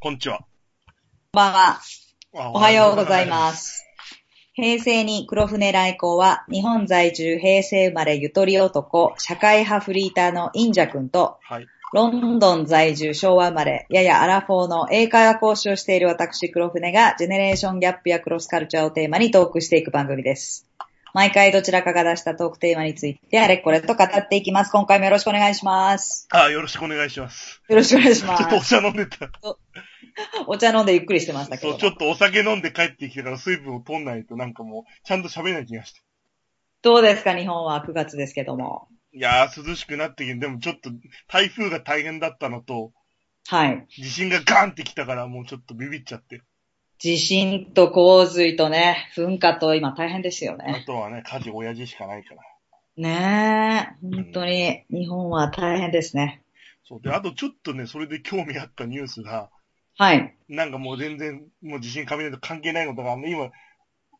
こんにちは。こんばんは。おおはようございます。平成に黒船来航は、日本在住平成生まれゆとり男、社会派フリーターのインジャ君と、はい。ロンドン在住昭和生まれ、ややアラフォーの英会話講師をしている私黒船が、ジェネレーションギャップやクロスカルチャーをテーマにトークしていく番組です。毎回どちらかが出したトークテーマについて、あれこれと語っていきます。今回もよろしくお願いします。あ、よろしくお願いします。よろしくお願いしまちょっとおす。茶飲んでた。お茶飲んでゆっくりしてましたけどそう、。ちょっとお酒飲んで帰ってきてから水分を取んないとなんかもう、ちゃんと喋れない気がして。どうですか日本は9月ですけども。いやー、涼しくなってきて、でもちょっと台風が大変だったのと、はい。地震がガーンってきたからもうちょっとビビっちゃって。地震と洪水とね、噴火と今大変ですよあね。とはね、家事親父しかないから。ねえ、本当に日本は大変ですね。そう。で、あとちょっとね、それで興味あったニュースが、はい。なんかもう全然、もう地震雷と関係ないことが、あの？今、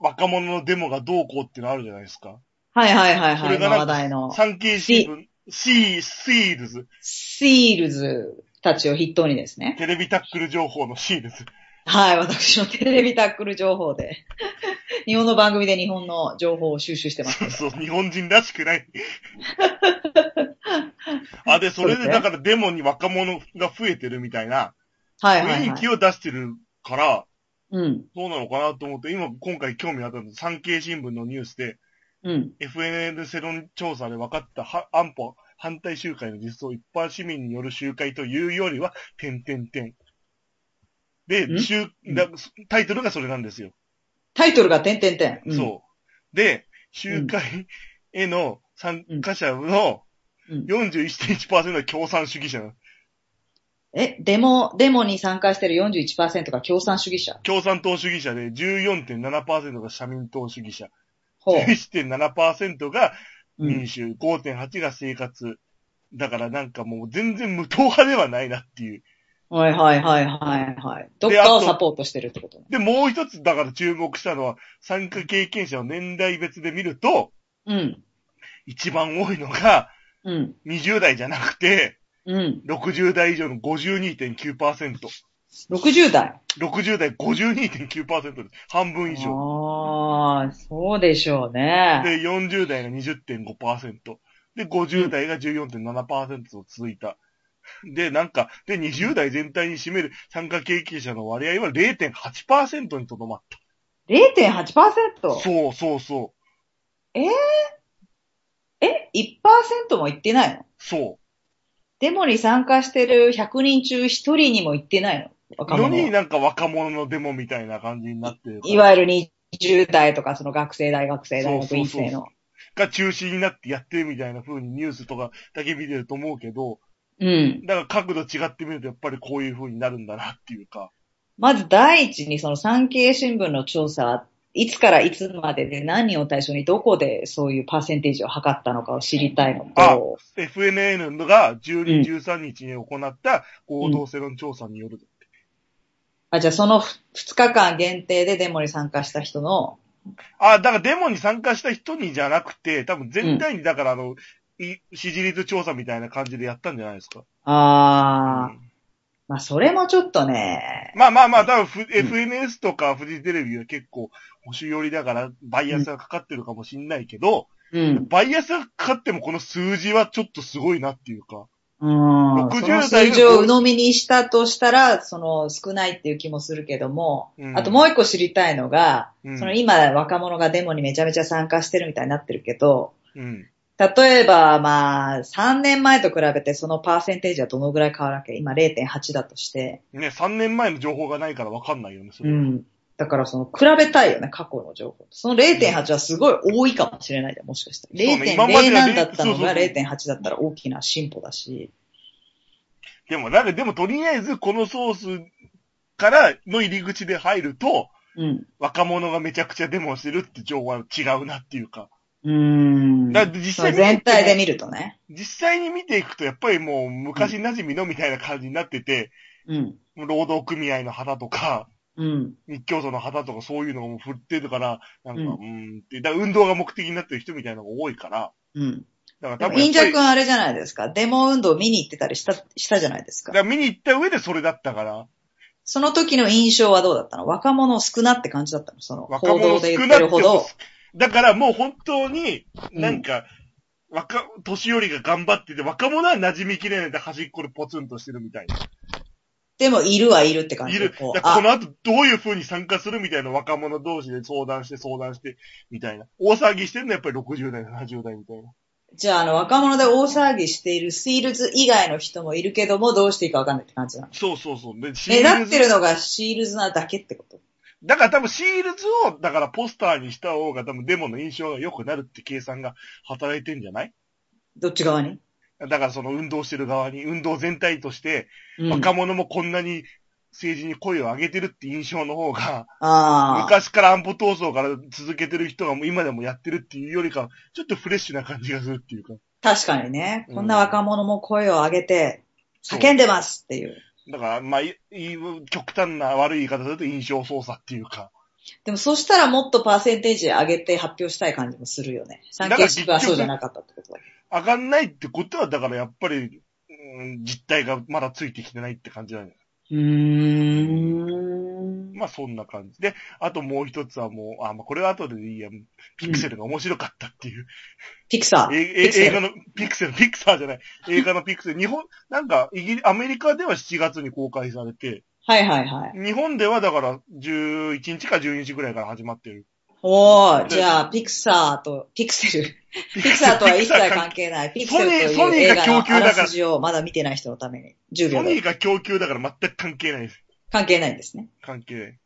若者のデモがどうこうっていうのあるじゃないですか。はいはいはいはい。今それが話題の産経新聞、シー、 SEALDs、SEALDs たちを筆頭にですね。テレビタックル情報の SEALDs。はい、私のテレビタックル情報で、日本の番組で日本の情報を収集してますそう。そう、日本人らしくない。あ、で、それでだからデモに若者が増えてるみたいなはいはいはい雰囲気。を出してるから、うん。そうなのかなと思って、今、今回興味あったの産経新聞のニュースで、うん。FNN 世論調査で分かったは安保反対集会の実装一般市民による集会というよりは、点々点。で、ん？集だタイトルがそれなんですよ。タイトルが点々点。うん、そう。で、集会への参加者のうん41.1%が共産主義者なの。え、デモ、デモに参加してる41%が共産主義者共産党主義者で14.7%が社民党主義者。ほう。11.7%がうん民主、5.8が生活。だからなんかもう全然無党派ではないなっていう。はいはいはいはいはい。どっかをサポートしてるってことね。で、もう一つだから注目したのは、参加経験者を年代別で見ると、うん。一番多いのがうん。20代じゃなくて、うん。60代以上の52.9%。60代？60代52.9%です。半分以上。ああ、そうでしょうね。で、40代が20.5%。で、50代が14.7%と続いた。で、なんか、で、20代全体に占める参加経験者の割合は0.8%にとどまっ 0.8%? た。そうそうそう。え ?1% も言ってないの？そデモに参加してる100人中1人にも言ってないのう。若のに者。なんか若者のデモみたいな感じになってる。いわゆる20代とかその学生、大学生、大学院生の。が中心になってやってるみたいな風にニュースとかだけ見てると思うけど、うん。だから角度違ってみるとやっぱりこういう風になるんだなっていうか。まず第一にその産経新聞の調査はいつからいつまでで何人を対象にどこでそういうパーセンテージを測ったのかを知りたいのあと、FNN がうん12、13日に行った合同世論調査による。あ、じゃあその2日間限定でデモに参加した人の、あ、だからデモに参加した人にじゃなくて、多分全体にだからあの、い支持率調査みたいな感じでやったんじゃないですか。あー、うんまあそれもちょっとね、まあまあまあ、多分ふ FNS とかフジテレビは結構保守寄りだからバイアスがかかってるかもしんないけど、うん。バイアスがかかってもこの数字はちょっとすごいなっていうか。うん。60その代数字を鵜呑みにしたとしたら、その少ないっていう気もするけども、うんあともう一個知りたいのが、うんその今若者がデモにめちゃめちゃ参加してるみたいになってるけど、うん。例えばまあ3年前と比べてそのパーセンテージはどのぐらい変わるわけ今0.8だとして。ね、3年前の情報がないからわかんないよね、それはうん。だからその比べたいよね、過去の情報。その0.8はすごい多いかもしれないじゃん、もしかしたら。そうね今まで0.0はなんだったのがそうそうそう0.8だったら大きな進歩だし。でも、なんか、でもとりあえずこのソースからの入り口で入ると、うん。若者がめちゃくちゃデモしてるって情報は違うなっていうか。うーん。だって実際全体で見るとね。実際に見ていくと、やっぱりもう昔馴染みのみたいな感じになってて、うん。労働組合の旗とか、うん。日教組の旗とかそういうのがもう振ってるから、なんか、ううんーんって、だから運動が目的になってる人みたいなのが多いから、うん。だから多分やっぱり、インジャ君あれじゃないですか。デモ運動見に行ってたりした、したじゃないですか。だから見に行った上でそれだったから、その時の印象はどうだったの？若者少なって感じだったの？その、報若者道で言ってるほど。、だからもう本当に、うんなんか、若、年寄りが頑張ってて、若者は馴染みきれないで端っこでポツンとしてるみたいな。でも、いるはいるって感じ。いる。こうあだからこの後どういう風に参加するみたいな若者同士で相談して相談して、みたいな。大騒ぎしてるのはやっぱり60代、70代みたいな。じゃあ、あの、若者で大騒ぎしているシールズ以外の人もいるけども、どうしていいかわかんないって感じなの。そうそうそう。で、シ目立ってるののがシールズなだけってこと？だから多分シールズを、だからポスターにした方が多分デモの印象が良くなるって計算が働いてんじゃない？どっち側に？だからその運動してる側に、運動全体として、うん。若者もこんなに政治に声を上げてるって印象の方が、ああ。昔から安保闘争から続けてる人が今でもやってるっていうよりか、ちょっとフレッシュな感じがするっていうか。確かにね。うんこんな若者も声を上げて、叫んでますっていう。だから、まあ、いい極端な悪い言い方だと印象操作っていうか。でもそしたらもっとパーセンテージ上げて発表したい感じもするよね。産経新聞はそうじゃなかったってことだ。上がんないってことは、だからやっぱり、うん実態がまだついてきてないって感じだよ。うーん。まあそんな感じで、あともう一つはもう、あ、まあこれは後でいいや、ピクセルが面白かったっていう。ピクサー。映画のピクセル、ピクサーじゃない。映画のピクセル。日本、なんか、イギリアメリカでは7月に公開されて、はいはいはい。日本ではだから11日か12日ぐらいから始まってる。おー、でじゃあ、ピクサーと、ピクセル。ピクサーとは一切関係ない。ピクセルという映画のソニーが供給だからあらすじをまだ見てない人のために、10秒で。ソニーが供給だから全く関係ないです。関係ないんですね。関係ない。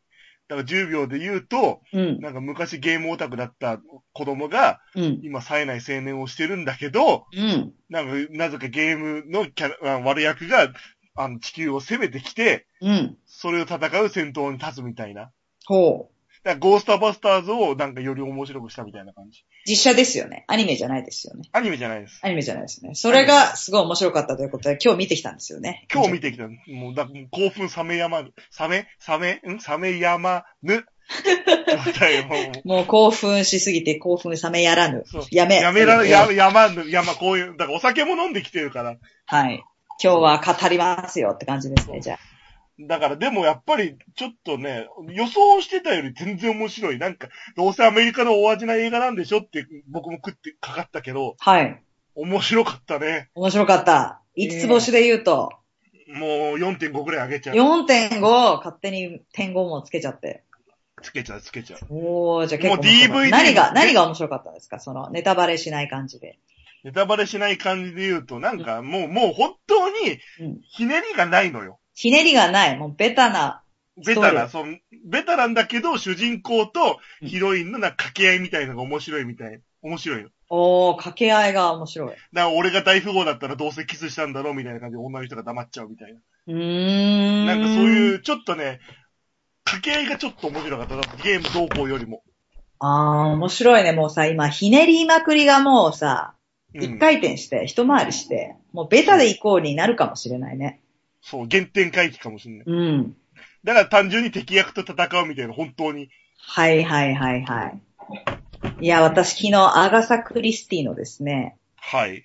だから10秒で言うと、うん。なんか昔ゲームオタクだった子供が、うん。今冴えない青年をしてるんだけど、うん。なんか、なぜかゲームのキャラ、あ悪役が、あの、地球を攻めてきて、うん。それを戦う戦闘に立つみたいな。ほう。だゴーストバスターズをなんかより面白くしたみたいな感じ。実写ですよね。アニメじゃないですよね。アニメじゃないです。アニメじゃないですね。それがすごい面白かったということで、今日見てきたんですよね。今日見てきた。もう、だ興奮冷めやまぬ。冷め冷めん？冷めやまぬ。もう興奮しすぎて興奮冷めやらぬ。やめ。やめら、や、やまぬ、やま、こういう、だからお酒も飲んできてるから。はい。今日は語りますよって感じですね、じゃあ。だから、でもやっぱり、ちょっとね、予想してたより全然面白い。なんか、どうせアメリカの大味な映画なんでしょって、僕も食ってかかったけど、はい。面白かったね。面白かった。5つ星で言うと、もう4.5ぐらい上げちゃう。4.5勝手に点5もつけちゃって。つけちゃう、つけちゃう。おー、じゃあ結構もう DVD 何が、何が面白かったんですか？その、ネタバレしない感じで。ネタバレしない感じで言うと、なんかもう、もう本当にうん、ひねりがないのよ。ひねりがない。もうベタな。ベタな、スその、ベタなんだけど、主人公とヒロインのなんか掛け合いみたいのが面白いみたい。面白いの。おー、掛け合いが面白い。だから俺が大富豪だったらどうせキスしたんだろうみたいな感じで女の人が黙っちゃうみたいな。うーん。なんかそういう、ちょっとね、掛け合いがちょっと面白かった。ゲーム動向よりも。あー、面白いね。もうさ、今、ひねりまくりがもうさ、うん一回転して、一回りして、もうベタで行こうになるかもしれないね。そう、原点回帰かもしれない。うん。だから単純に敵役と戦うみたいな、本当に。はいはいはいはい。いや、私昨日、アガサ・クリスティのですね、はい。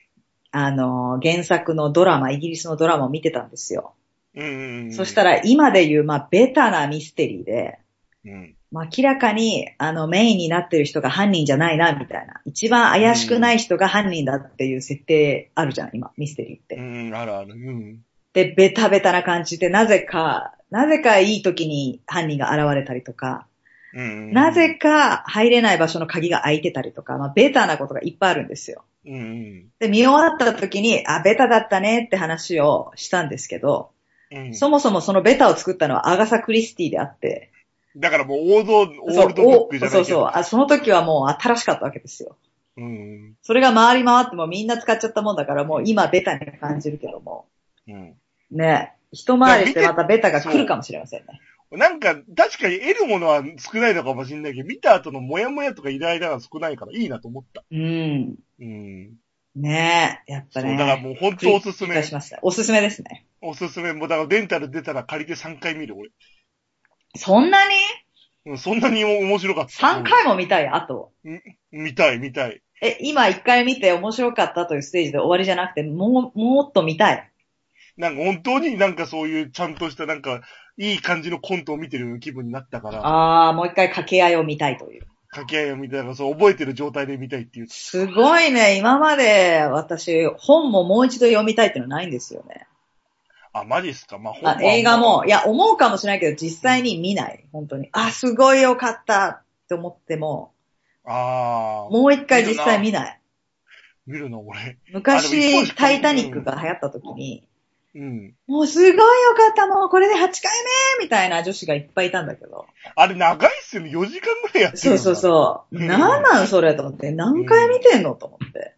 あの、原作のドラマ、イギリスのドラマを見てたんですよ。うんうんうん。そしたら、今で言う、まあ、ベタなミステリーで、うん。まあ、明らかに、あの、メインになってる人が犯人じゃないな、みたいな。一番怪しくない人が犯人だっていう設定あるじゃん、今、ミステリーって。うん、あるある。うん。で、ベタベタな感じで、なぜか、なぜかいい時に犯人が現れたりとか、うんうん。なぜか入れない場所の鍵が開いてたりとか、まあ、ベタなことがいっぱいあるんですよ。うんうん。で、見終わった時に、あ、ベタだったねって話をしたんですけど、うん。そもそもそのベタを作ったのはアガサ・クリスティであって、だからもう王道、オそうールドブックじゃな。そうそうあ。その時はもう新しかったわけですよ。うん。それが回り回ってもみんな使っちゃったもんだから、もう今ベタに感じるけども。うん。ね。一回りしてまたベタが来るかもしれませんね。なんか、確かに得るものは少ないのかもしれないけど、見た後のモヤモヤとかイライラが少ないからいいなと思った。うん。うん。ねえ。やっぱそう、ね。だからもう本当おすすめ。しました。おすすめですね。おすすめ。もうだからデンタル出たら借りて3回見る、俺。そんなに？うん、そんなに面白かった。?3 回も見たい、あと。うん見たい、見たい。え、今1回見て面白かったというステージで終わりじゃなくて、もう、もっと見たい。なんか本当になんかそういうちゃんとしたなんか、いい感じのコントを見てる気分になったから、ああ、もう一回掛け合いを見たいという。掛け合いを見たら、そう覚えてる状態で見たいっていう。すごいね。今まで私、本ももう一度読みたいっていうのないんですよね。あ、マジっすか？まあ、本あ映画も、いや、思うかもしれないけど、実際に見ない。本当に。あ、すごいよかったって思っても、ああ、もう一回実際見ない。見るの俺。昔、タイタニックが流行った時に、うん。もうすごいよかった、もうこれで8回目みたいな女子がいっぱいいたんだけど。あれ長いっすよね。4時間ぐらいやってるそうそうそう。うんなんなんそれと思って。何回見てんのと思って。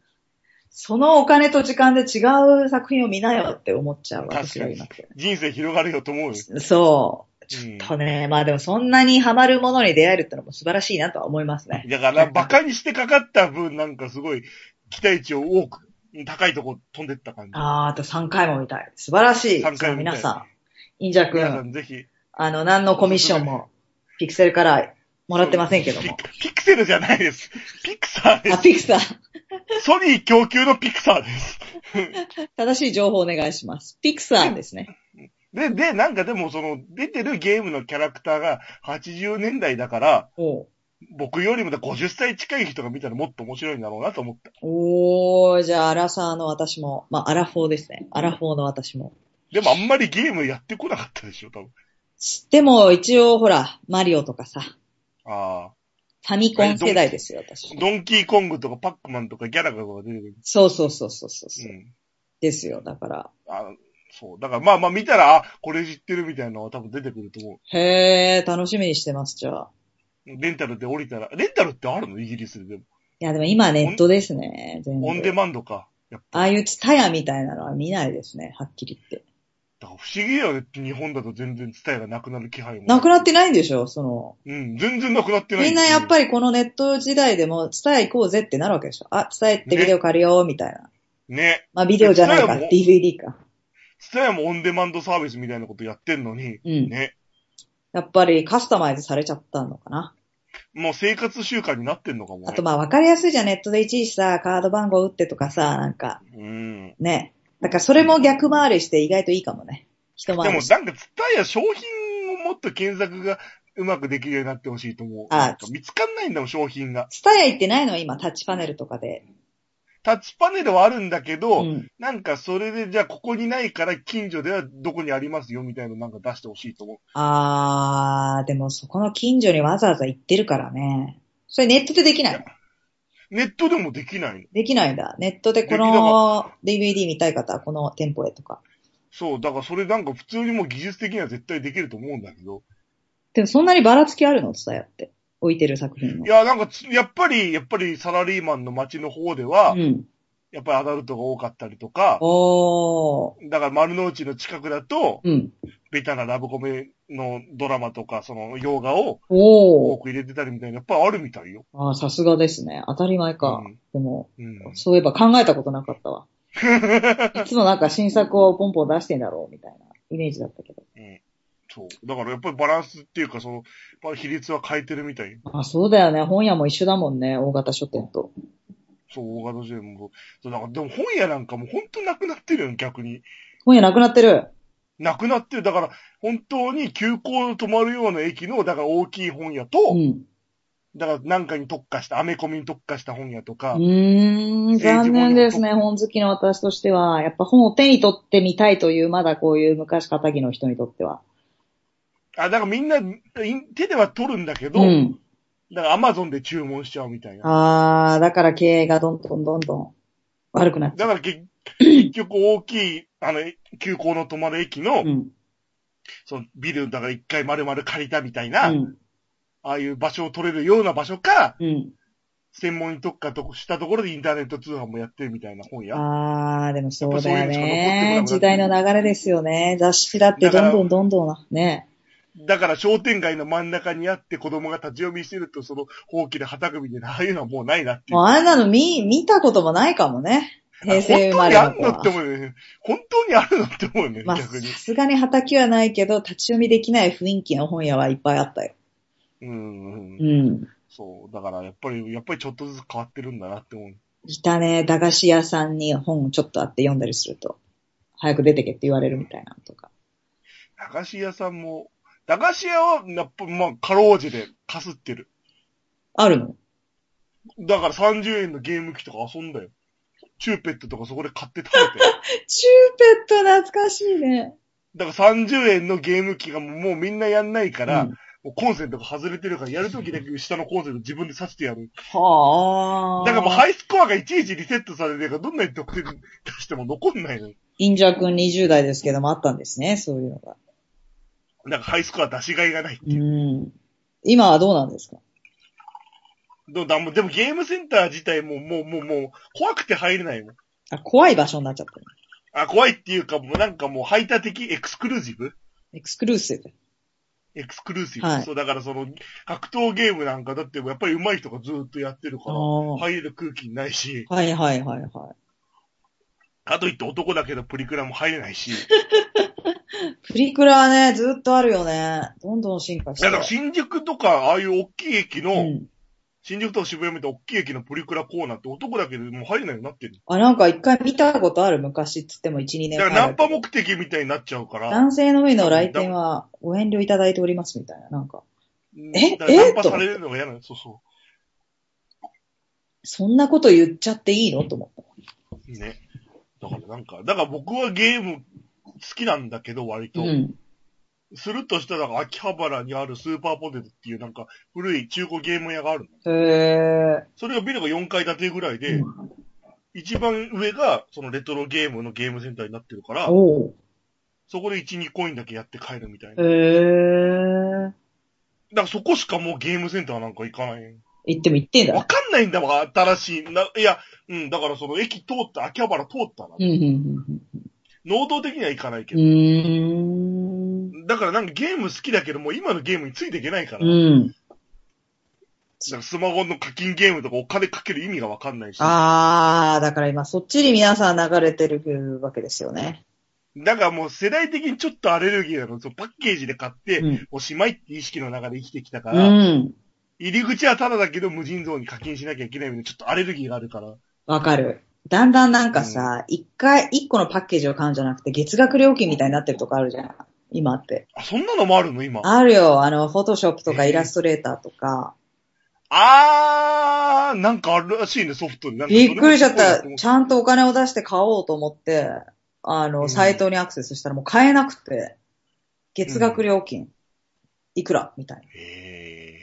そのお金と時間で違う作品を見なよって思っちゃう私がいなくて。人生広がるよと思うよ。そう。ちうんょっとね、まあでもそんなにハマるものに出会えるってのも素晴らしいなとは思いますね。だから、馬鹿にしてかかった分、なんかすごい、期待値を多く、高いとこ飛んでった感じ。あー、あと3回も見たい。素晴らしい。3回も見たい皆さん、インジャ皆さ君、んぜひ。あの、何のコミッションも、ピクセルからもらってませんけども。ピピクセルじゃないです。ピクサーであ、す。ピクサー。ソニー供給のピクサーです。正しい情報お願いします。ピクサーですね。で、で、なんかでもその、出てるゲームのキャラクターが80年代だから、おう僕よりもだ50歳近い人が見たらもっと面白いんだろうなと思った。おー、じゃあ、アラサーの私も、まあ、アラフォーですね。アラフォーの私も。でもあんまりゲームやってこなかったでしょ、多分。でも、一応、ほら、マリオとかさ、ああ。ファミコン世代ですよ、私。ドンキーコングとかパックマンとかギャラガとか出てくる。そうそうそうそうそうう。ん。ですよ、だから。あそう。だからまあまあ見たら、あ、これ知ってるみたいなのは多分出てくると思へー、楽しみにしてます、じゃあ。う。レンタルで降りたら、レンタルってあるの？イギリスででも。いや、でも今ネットですね、全部。オンデマンドか。やっぱ。ああいうツタヤみたいなのは見ないですね、はっきり言って。だから不思議だよね。日本だと全然伝えがなくなる気配も。なくなってないんでしょ、その。うん、全然なくなってない。みんなやっぱり。りこのネット時代でも、ツタヤ行こうぜってなるわけでしょ。あ、ツタヤってビデオ借りよう、みたいな。ね。まあ、ビデオじゃないか、DVD か。スタヤもオンデマンドサービスみたいなことやってんのに、うん。ね。やっぱりカスタマイズされちゃったのかな。もう生活習慣になってんのかもね。あとまあ分かりやすいじゃん、ネットでいちいちさ、カード番号打ってとかさ、なんか、うん。ね。だからそれも逆回りして意外といいかもね。一でも回りして。なんかツタヤ商品をもっと検索がうまくできるようになってほしいと思う。あなんか見つかんないんだもん、商品が。ツタヤ行ってないの今、タッチパネルとかで。タッチパネルはあるんだけど、うん。なんかそれでじゃあここにないから近所ではどこにありますよみたいなのなんか出してほしいと思う。あー、でもそこの近所にわざわざ行ってるからね。それネットでできない？のネットでもできないの。できないんだ。ネットでこの DVD 見たい方はこの店舗へとか。そう、だからそれなんか普通にもう技術的には絶対できると思うんだけど。でもそんなにばらつきあるの？ツタヤって。置いてる作品のい。や、なんかつ、やっぱり、やっぱりサラリーマンの街の方では、うん。やっぱりアダルトが多かったりとか、おー。だから丸の内の近くだと、うん。ベタなラブコメのドラマとか、その洋画を。多く入れてたりみたいな、やっぱりあるみたいよ。あーさすがですね。当たり前か。うんでも、うん。そういえば考えたことなかったわ。いつもなんか新作をポンポン出してんだろうみたいなイメージだったけど。うんそう。だからやっぱりバランスっていうか、その、比率は変えてるみたい。あ、そうだよね。本屋も一緒だもんね。大型書店と。そう、大型書店も。そう、だからでも本屋なんかもう本当なくなってるよ、逆に。本屋なくなってる。なくなってる。だから、本当に急行止まるような駅の、だから大きい本屋と、うん。だからなんかに特化した、アメコミに特化した本屋とか、うーん、残念ですね。本好きの私としては。やっぱ本を手に取ってみたいという、まだこういう昔仇の人にとっては。あ、だからみんな、い手では取るんだけど、うん。だからアマゾンで注文しちゃうみたいな。あー、だから経営がどんどんどんどん悪くなっちゃだから結 結局大きい、あの、急行の止まる駅の、う。うん。そのビル、だから一回丸々借りたみたいうな、ん。ああいう場所を取れるような場所か、うん。専門に特化としたところでインターネット通販もやってるみたいな本屋。あー、でもそうだよね。時代の流れですよね。雑誌だってどんどんどんどん、ね。だから商店街の真ん中にあって子供が立ち読みしてると、その、ほうきで旗組みで、ああいうのはもうないなっていう。もうあんなの見、見たこともないかもね。平成生まれの子本当にあんのっては。思うよね。本当にあるのって思うよね、まあ、さ。すがに畑はないけど、立ち読みできない雰囲気の本屋はいっぱいあったよ。うん。うん。そう。だから、やっぱり、やっぱりちょっとずつ変わってるんだなって思う。いたね、駄菓子屋さんに本ちょっとあって読んだりすると。早く出てけって言われるみたいなのとか。駄菓子屋さんも、駄菓子屋は、やっぱ、まあ、かろうじてかすってる。あるの？だから30円のゲーム機とか遊んだよ。チューペットとかそこで買って食べて。チューペット懐かしいね。だから30円のゲーム機がもうみんなやんないから、うんもうコンセントが外れてるから、やるときだけ下のコンセント自分で挿してやる。はあ。だからもうハイスコアがいちいちリセットされてるから、どんなに得点出しても残んないのよ。インジャー君20代ですけどもあったんですね、そういうのが。だからハイスコア出しがいがないってういう。ん。今はどうなんですか？どうだもうでもゲームセンター自体ももうもうもう怖くて入れないもん。あ、怖い場所になっちゃったね。あ、怖いっていうかもうなんかもう排他的 exclusive？exclusive。exclusive、はいそう、だからその、格闘ゲームなんかだってやっぱり上手い人がずーっとやってるから、あー入れる空気ないし、はいはいはいはい。かといって男だけどプリクラも入れないし、プリクラはね、ずっとあるよね。どんどん進化してだから新宿とか、ああいう大きい駅の、うん。新宿とか渋谷みたいな大きい駅のプリクラコーナーって男だけでもう入れないようになってる。あ、なんか一回見たことある昔っつっても1、2年だ前からナンパ目的みたいになっちゃうから、男性のみの来店はご遠慮いただいておりますみたいな。なんか、え？だからナンえパされるのが嫌なの。そうそそんなこと言っちゃっていいの？と思った。う。ね。だからなんか、だから僕はゲーム好きなんだけど、割と。うん。するとしたら、秋葉原にあるスーパーポテトっていうなんか古い中古ゲーム屋があるの。へそれがビルが4階建てぐらいー。で、一番上がそのレトロゲームのゲームセンターになってるから。そこで1、2コインだけやって帰るみたいへな。ー。だからそこしかもうゲームセンターなんか行かない。言っても言ってんだ。わかんないんだもん、新しい。な、いや、うん、だからその駅通った、秋葉原通ったら、うん、うん、能動的には行かないけど。だからなんかゲーム好きだけど、もう今のゲームについていけないから。うん。だからスマホの課金ゲームとかお金かける意味がわかんないし。あー、だから今そっちに皆さん流れてるわけですよね。だからもう世代的にちょっとアレルギーなの。そうパッケージで買って、うん。おしまいって意識の中で生きてきたかうら、ん。入り口はただだけど無尽蔵に課金しなきゃいけないみたいなちょっとアレルギーがあるから。わかる。だんだんなんかさ、一、回、一個のパッケージを買うんじゃなくて、月額料金みたいになってるとこあるじゃん。今って。あ、そんなのもあるの？今。あるよ。あの、フォトショップとかイラストレーターとか。あー、なんかあるらしいね、ソフトに。なびっくりしちゃった。ちゃんとお金を出して買おうと思って、あの、うんサイトにアクセスしたらもう買えなくて、月額料金、いくら？みたいな。えー、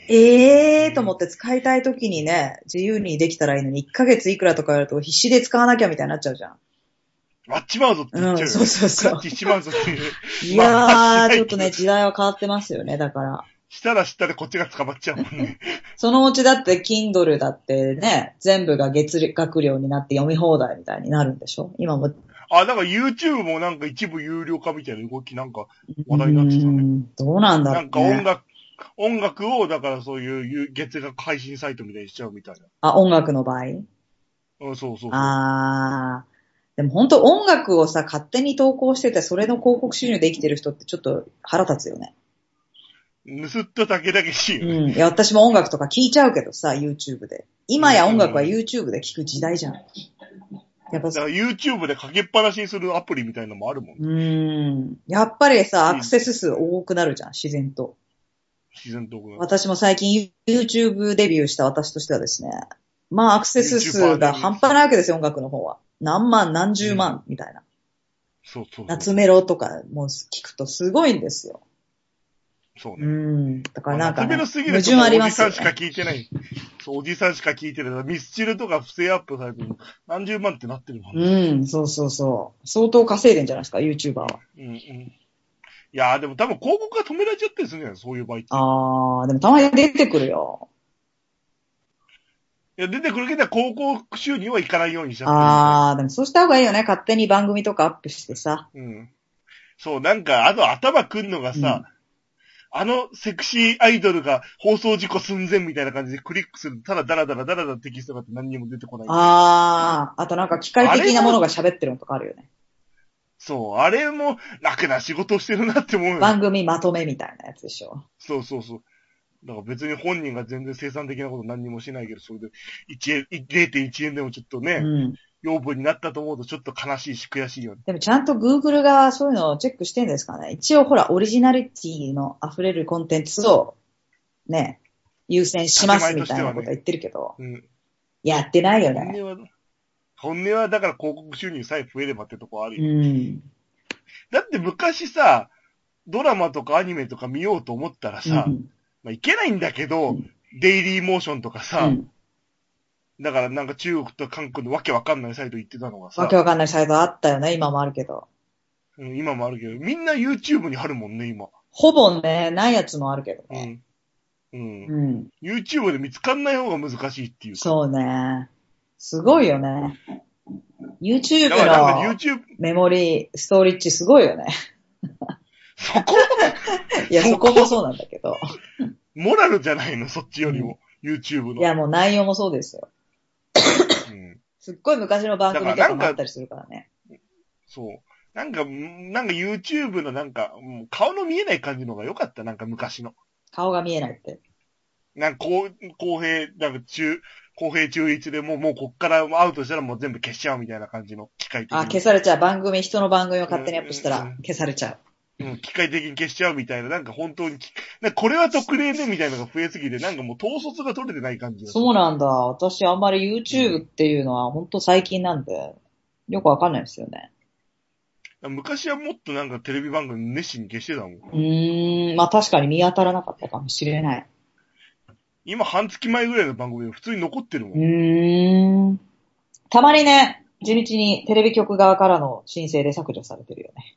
ええーと思って使いたい時にね、自由にできたらいいのに、1ヶ月いくらとかやると必死で使わなきゃみたいになっちゃうじゃん。割っちまうぞって言っちゃうよ、ね。うんそうそうそうクラッチしちまうぞっていう。いやー、まあちょっとね、時代は変わってますよね、だから。したらしたでこっちが捕まっちゃうもんね。そのうちだって Kindle だってね、全部が月額料になって読み放題みたいになるんでしょ？今も。あ、なんか YouTube もなんか一部有料化みたいな動きなんか、話題になってたねうんどうなんだろう、ね。なんか音楽、音楽をだからそういう月額配信サイトみたいにしちゃうみたいあ、音楽の場合？な。うん、そうそうそう。あー。でも本当音楽をさ、勝手に投稿してて、それの広告収入で生きてる人ってちょっと腹立つよね。盗っただけだけしいよね。うん。いや、私も音楽とか聞いちゃうけどさ、YouTube で。今や音楽は YouTube で聞く時代じゃん。やっぱだから YouTube でかけっぱなしにするアプリみたいなのもあるもん。うーん。やっぱりさ、アクセス数多くなるじゃん、自然と。自然と。私も最近 YouTube デビューした私としてはですね、まあアクセス数が半端ないわけですよ、音楽の方は。何万、何十万、みたいな。そうそうそう。夏メロとかも聞くとすごいんですよ。うそうね。ん。だからなんか、夏ね、矛盾ありおますよじさんしかね。聞いてない。そう、おじさんしか聞いてない。ミスチルとか不正アップされても何十万ってなってるもんね。うん、そうそうそう。相当稼いでんじゃないですか、YouTuber は。うんうん。いやーでも多分広告が止められちゃってるんですね、そういう場合って。あー、でもたまに出てくるよ。いや、出てくるけど、広告収入はいかないようにしちゃってる。あー、でもそうした方がいいよね。勝手に番組とかアップしてさ。うん。そう、なんか、あと頭くんのがさ、あのセクシーアイドルが放送事故寸前みたいな感じでクリックすると、ただダラダラダラダラテキストがあって何にも出てこない。あー、あとなんか機械的なものが喋ってるのとかあるよね。そう、あれも楽な仕事をしてるなって思うよ。番組まとめみたいなやつでしょ。そうそうそう。だから別に本人が全然生産的なこと何にもしないけど、それで1円、0.1円でもちょっとね、うん。養分になったと思うとちょっと悲しいし悔しいよね。でもちゃんと Google がそういうのをチェックしてんですかね。一応ほら、オリジナリティの溢れるコンテンツを、ね、優先しますみたいなこと言ってるけど、うん。やってないよね。本音は、だから広告収入さえ増えればってとこあるうよ。ん。だって昔さ、ドラマとかアニメとか見ようと思ったらさ、うんまあいけないんだけど、うんデイリーモーションとかさ、うん。だからなんか中国と韓国のわけわかんないサイト行ってたのがさわけ、わかんないサイトあったよね。今もあるけど。うん今もあるけど、みんな YouTube に貼るもんね、今。ほぼね、ないやつもあるけどね。うん。うん。うん。YouTube で見つかんない方が難しいっていうか。そうね。すごいよね。YouTube だからなんかの YouTube、メモリー、ストーリッジすごいよね。そこ、いや、そこもそうなんだけど。モラルじゃないの、そっちよりも。YouTube の。いや、もう内容もそうですよ。うん。すっごい昔の番組とかもあったりするからね。そう。なんか、んなんか YouTube のなんか、もう顔の見えない感じの方が良かった、なんか昔の。顔が見えないって。なんか、こう、公平、なんか中、公平中一でもう、もうこっからアウトしたらもう全部消しちゃうみたいな感じの機械的に。あ、消されちゃう。番組、人の番組を勝手にアップしたら消されちゃう。うん、機械的に消しちゃうみたいな、なんか本当にき、なこれは特例ねみたいなのが増えすぎて、なんかもう統率が取れてない感じそうなんだ。私あんまり YouTube っていうのは本当最近なんで、よくわかんないですよね。昔はもっとなんかテレビ番組熱心に消してたもん。うーん、まあ確かに見当たらなかったかもしれない。今半月前ぐらいの番組で普通に残ってるも。うんーん。たまにね、地道にテレビ局側からの申請で削除されてるよね。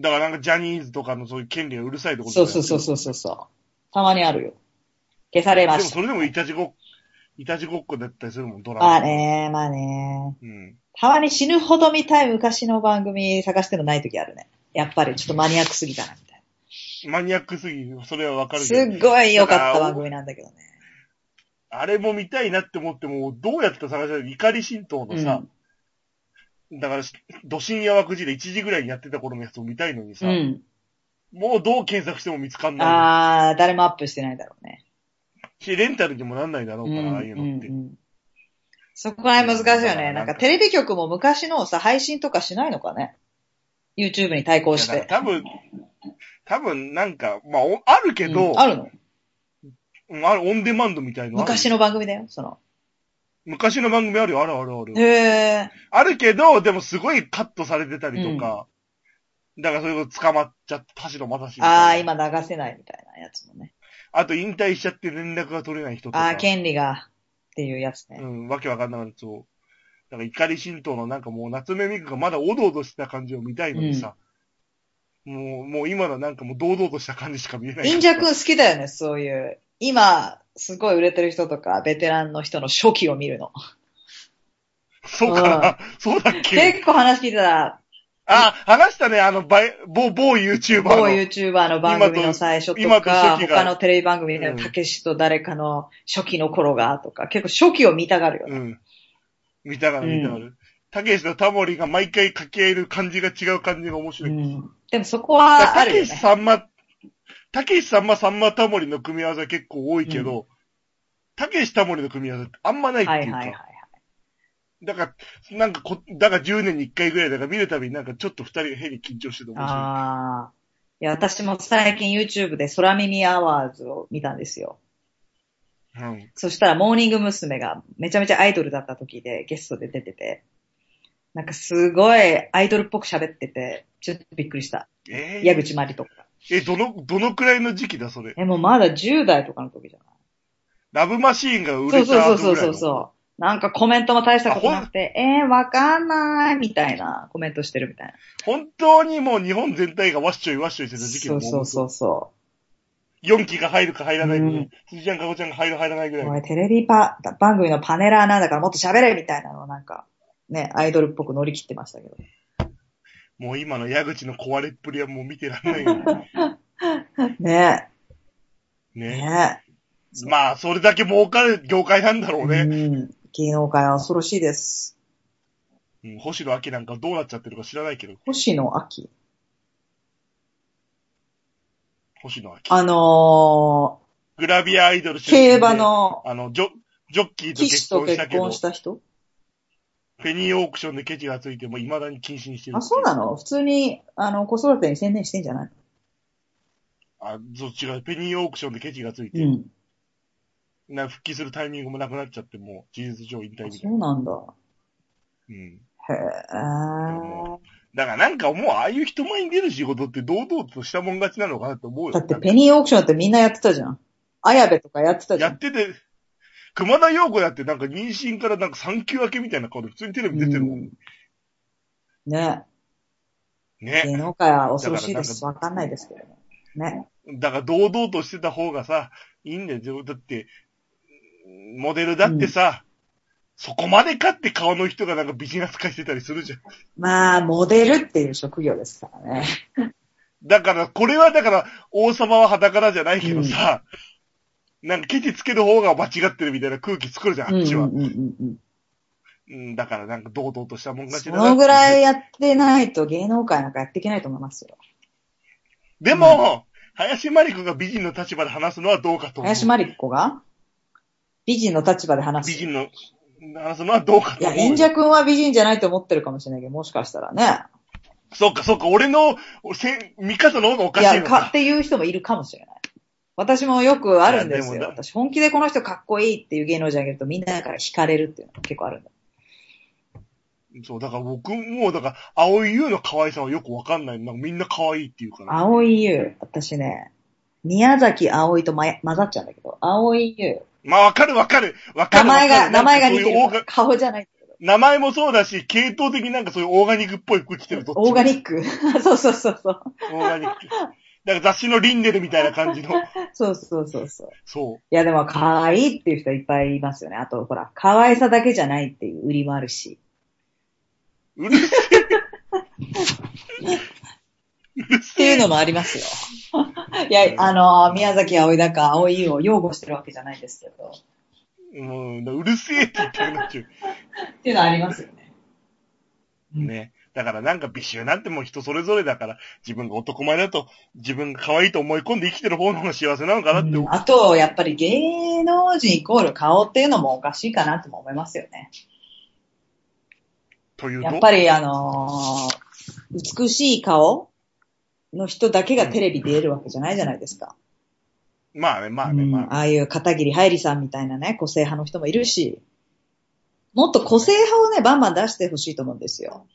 だからなんかジャニーズとかのそういう権利がうるさいところそうそうそうそうそうそう。たまにあるよ。消されました。でもそれでもいたちごっ、いたちごっこだったりするもん、ドラマ。まあ。ね、まあね。うん。たまに死ぬほど見たい昔の番組探してもない時あるね。やっぱりちょっとマニアックすぎたな、みたいマニアックすぎる、それはわかな。るけど。すっごい良かった番組なんだけどね。あれも見たいなって思っても、どうやって探したら怒り神道のさ、だから、土深夜枠時で1時ぐらいにやってた頃のやつを見たいのにさ、うん。もうどう検索しても見つかんないあー、誰もアップしてないだろうね。し、レンタルにもなんないだろうから、ああいうのって。うんうんそこら辺難しいよね。なんかテレビ局も昔のさ、配信とかしないのかね？YouTube に対抗しだからて。多分、多分なんか、まあ、おあるけど、うんあるの？うんあるオンデマンドみたいのある昔の番組だよ、その。昔の番組あるよ、あるあるある。へー。あるけど、でもすごいカットされてたりとか、だからそういうこと捕まっちゃった、田代正史みたいな。あー、今流せないみたいなやつもね。あと引退しちゃって連絡が取れない人とか。あー、権利が、っていうやつね。うん、わけわかんなかった、そう。だから怒り神道のなんかもう夏目美久がまだおどおどした感じを見たいのにさ、もう、もう今のなんかもう堂々とした感じしか見えない。忍者くん好きだよね、そういう。今、すごい売れてる人とか、ベテランの人の初期を見るの。そうかな、そうだっけ？結構話聞いてたら、あ、話したね、あの、バイ某、某 YouTuber の。某 YouTuber の番組の最初とか、初期が他のテレビ番組でうんたけしと誰かの初期の頃がとか、結構初期を見たがるよね。うん。見たがる、見たがる。たけしとタモリが毎回掛け合える感じが違う感じが面う白い。ん。でもそこはあたけしるよね。さんま、たけしさんまさんまタモリの組み合わせは結構多いけど、たけしタモリの組み合わせってあんまないっていうか。はいはいはい。だから、なんかこ、だから10年に1回ぐらいだから見るたびになんかちょっと二人が変に緊張してて面白い。ああ。いや、私も最近 YouTube で空耳アワーズを見たんですよ。うん。そしたらモーニング娘。がめちゃめちゃアイドルだった時でゲストで出てて、なんかすごいアイドルっぽく喋ってて、ちょっとびっくりした。えー矢口まりとか。え、どの、どのくらいの時期だ、それ？え、もうまだ10代とかの時じゃない？ラブマシーンが売れそうそうそう。そうそう。なんかコメントも大したことなくて、えー、わかんないみたいなコメントしてるみたいな。本当にもう日本全体がワッショイワッショイしてた時期そうそうそうそ4期が入るか入らないか、うん辻ちゃんかごちゃんが入る入らないぐう。らい。お前テレビパ番組のパネラーなんだからもっと喋れみたいなのをなんか、ね、アイドルっぽく乗り切ってましたけど。もう今の矢口の壊れっぷりはもう見てらんないよ。ね ね。ねまあ、それだけ儲かる業界なんだろううね。ん。芸能界は恐ろしいです。うん、星野明なんかどうなっちゃってるか知らないけど、星野秋。星野明。あのグラビアアイドル競馬、のあの、ジョ、ジョッキーと結婚したけど結婚し、た人？ペニーオークションでケチがついても未だに禁止にしてる。あ、そうなの？普通に、あの、子育てに専念してんじゃない？あ、そっちが、ペニーオークションでケチがついて、うん。な復帰するタイミングもなくなっちゃって、もう事実上引退あみたいな。そうなんだ。うん。へえ。だからなんかもうああいう人前に出る仕事って堂々としたもん勝ちなのかなって思うよ。だってペニーオークションってみんなやってたじゃん。綾部とかやってたじゃん。やってて、熊田陽子だってなんか妊娠からなんか産休明けみたいな顔で普通にテレビ出てるもん。うんね。ね。芸能界は恐ろしいです。わかんないですけども。ね。だから堂々としてた方がさ、いいんだよ。だって、モデルだってさ、そこまでかって顔の人がなんかビジネス化してたりするじゃん。まあ、モデルっていう職業ですからね。だから、これはだから、王様は裸じゃないけどさ、なんかケチつける方が間違ってるみたいな空気作るじゃん、あっちは。うんうんうんうんうん、だからなんか堂々としたもんうん。勝ちだなそのぐらいやってないと芸能界なんかやっていけないと思いますよ。でも、林真理子が美人の立場で話すのはどうかと思う。林真理子が？美人の立場で話す。美人の、話すのはどうかいや、と思う。インジャ君は美人じゃないと思ってるかもしれないけど、もしかしたらね。そっかそっか、俺の、せ見方の方がおかいや、しいのか。かっていう人もいるかもしれない。私もよくあるんですよ。私、本気でこの人かっこいいっていう芸能人あげるとみんなから惹かれるっていうのが結構あるんだ。そう、だから僕も、だから、青井優の可愛さはよくわかんない。なんかみんな可愛いっていうから。青井優。私ね、宮崎葵とまや混ざっちゃうんだけど、青井優。まあわかるわかる。わかる。名前が、名前が似てる。顔じゃないけど。名前もそうだし、系統的になんかそういうオーガニックっぽい服着てる。どっちもオーガニック そうそうそうそう。オーガニック。だから雑誌のリンデルみたいな感じの。そうそうそうそう。そいやでも可愛いっていう人いっぱいいますよね。あとほら、可愛さだけじゃないっていう売りもあるし。う。うるせえ。って。いうのもありますよ。いや、あの、宮崎葵だか葵優を擁護してるわけじゃないですけど。うん、うるせえって言ってるなっちゅっていうのはありますよね。う。ね。だからなんか美醜なんてもう人それぞれだから、自分が男前だと、自分が可愛いと思い込んで生きてる方の方が幸せなのかなって思う。あと、やっぱり芸能人イコール顔っていうのもおかしいかなとも思いますよね。というと？やっぱりあのー美しい顔の人だけがテレビで出るわけじゃないじゃないですか。まあね、まあね、うんまあ。ああいう片桐はいりさんみたいなね、個性派の人もいるし、もっと個性派をね、バンバン出してほしいと思うんですよ。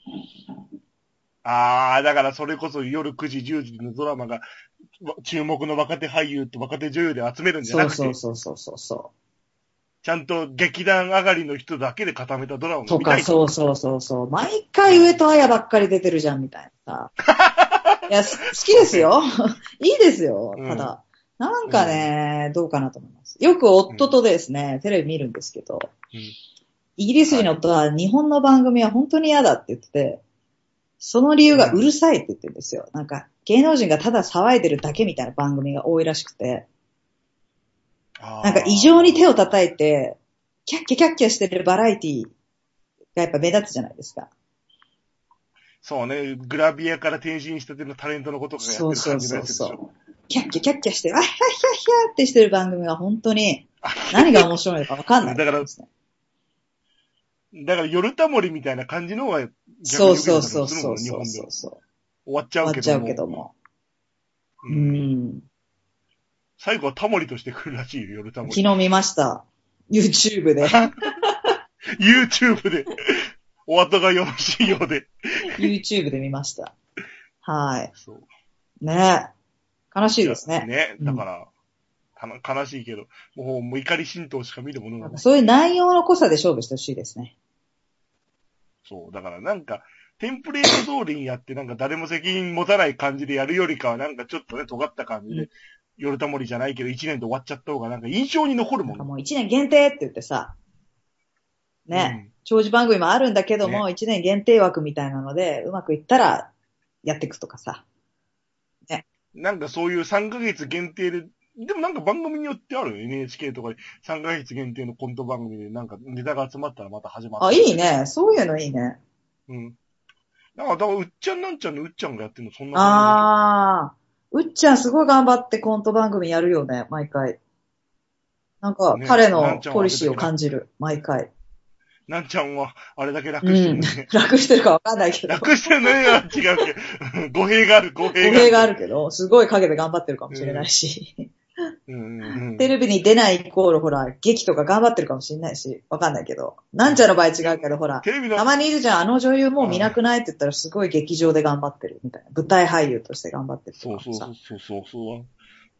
ああ、だからそれこそ夜9時、10時のドラマが、わ注目の若手俳優と若手女優で集めるんじゃなくて、そうそうそうそうそちゃんと劇団上がりの人だけで固めたドラマう。とか。そうそうそうそう。毎回上戸彩ばっかり出てるじゃん、みたいなさ。いや、す好きですよ。いいですよ。うんただ、なんかね、どうかなと思います。よく夫とですね、テレビ見るんですけど、うんイギリス人の夫は日本の番組は本当に嫌だって言ってて、その理由がうるさいって言ってるんですよ。なんか、芸能人がただ騒いでるだけみたいな番組が多いらしくて、なんか異常に手を叩いて、キャッキャキャッキャしてるバラエティがやっぱ目立つじゃないですか。そうね、グラビアから転身したてのタレントのことがやってる感じのやつでしそうそうょ。キャッキャキャッキャして、わっひゃひゃひゃってしてる番組が本当に何が面白いのかわかんない。だからだから、夜タモリみたいな感じの方が逆にそうそうそうそうそう本では。終わっちゃうけども。終わっちゃうけども。ううんん。最後はタモリとして来るらしいよ、夜タモ昨リ。日見ました。YouTube で。YouTube で、お後がよろしいようで。YouTube で見ました。はい。そう。ねえ。悲しいですね。ね、うんだから、悲しいけど、もう、もう怒り浸透しか見るものがない。そういう内容の濃さで勝負してほしいですね。そう。だからなんか、テンプレート通りにやって、なんか誰も責任持たない感じでやるよりかは、なんかちょっとね、尖った感じで、うん夜たもりじゃないけど、一年で終わっちゃった方が、なんか印象に残るもんなんかもう一年限定って言ってさ、ね、長寿番組もあるんだけども、一、年限定枠みたいなので、うまくいったらやっていくとかさ。うんなんかそういう3ヶ月限定で、でもなんか番組によってある？よ NHK とかで3ヶ月限定のコント番組でなんかネタが集まったらまた始まる。あ、いい。ね。そういうのいいね。うん。なんか、だから、うっちゃんなんちゃんのうっちゃんがやってるの、そんなあー。うっちゃんすごい頑張ってコント番組やるよね、毎回。なんか、ね彼のポリシーを感じる、毎回。なんちゃんは、あれだけ楽してるね。楽してるかわかんないけど。楽してるのには違うけど、語弊がある、語語弊がある。弊があるけど、すごい陰で頑張ってるかもしれないし。うんうんうんテレビに出ないイコール、ほら、劇とか頑張ってるかもしれないし、わかんないけど。なんちゃんの場合違うけど、ほら、た、まにいるじゃん、あの女優もう見なくないって言ったらすごい劇場で頑張ってるみたいな。舞台俳優として頑張ってるそうそうそうそうそう。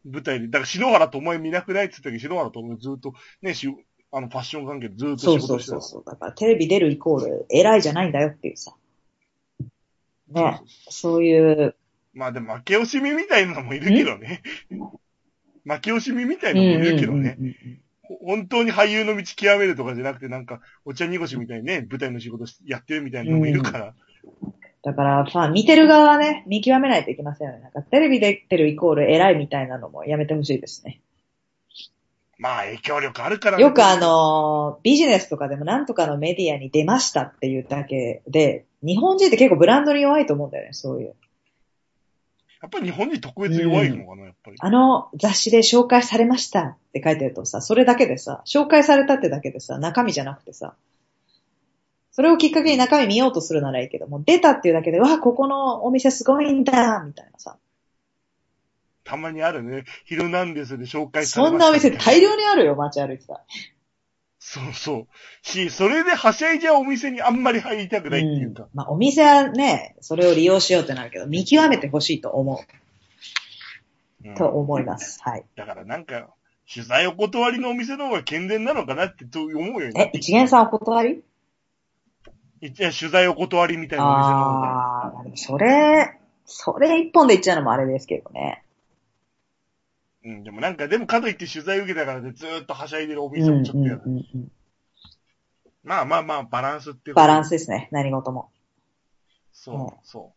舞台で、だから篠原ともえ見なくないって言ったけど、篠原ともえずっと、ね、しあの、ファッション関係でずっと仕事してたそうそうそう。だからテレビ出るイコール偉いじゃないんだよっていうさ。ね。そういう、まあでも負け惜しみみたいなのもいるけどね。負け惜しみみたいなのもいるけどね。本当に俳優の道極めるとかじゃなくて、なんか、お茶濁しみたいにね、舞台の仕事やってるみたいなのもいるから。だから、ファン、見てる側はね、見極めないといけませんよね。なんか、テレビ出てるイコール偉いみたいなのもやめてほしいですね。まあ影響力あるからねよくあ、の、ビジネスとかでもなんとかのメディアに出ましたっていうだけで、日本人って結構ブランドに弱いと思うんだよね、そういう。やっぱり日本人特別弱いのかな、やっぱり。あの雑誌で紹介されましたって書いてるとさ、それだけでさ、紹介されたってだけでさ、中身じゃなくてさ、それをきっかけに中身見ようとするならいいけども、出たっていうだけで、わあ、ここのお店すごいんだ、みたいなさ。たまにあるね。ヒルナンデスで紹介されましたそんなお店大量にあるよ、街歩いてたら。そうそう。し、それではしゃいじゃお店にあんまり入りたくないっていうか。んまあ、お店はね、それを利用しようってなるけど、見極めてほしいと思うんう、と思います。はい。だからなんか、取材お断りのお店の方が健全なのかなってと思うよえね。、一元さんお断り？いや、取材お断りみたいなお店の方が。ああそれ、それ一本で言っちゃうのもあれですけどね。うん、でもなんか、でもかといって取材受けたからでずーっとはしゃいでるおうん店もちょっとやだ。うんうんうんまあまあまあ、バランスっていうバランス。スですね、何事も。そう、うんそ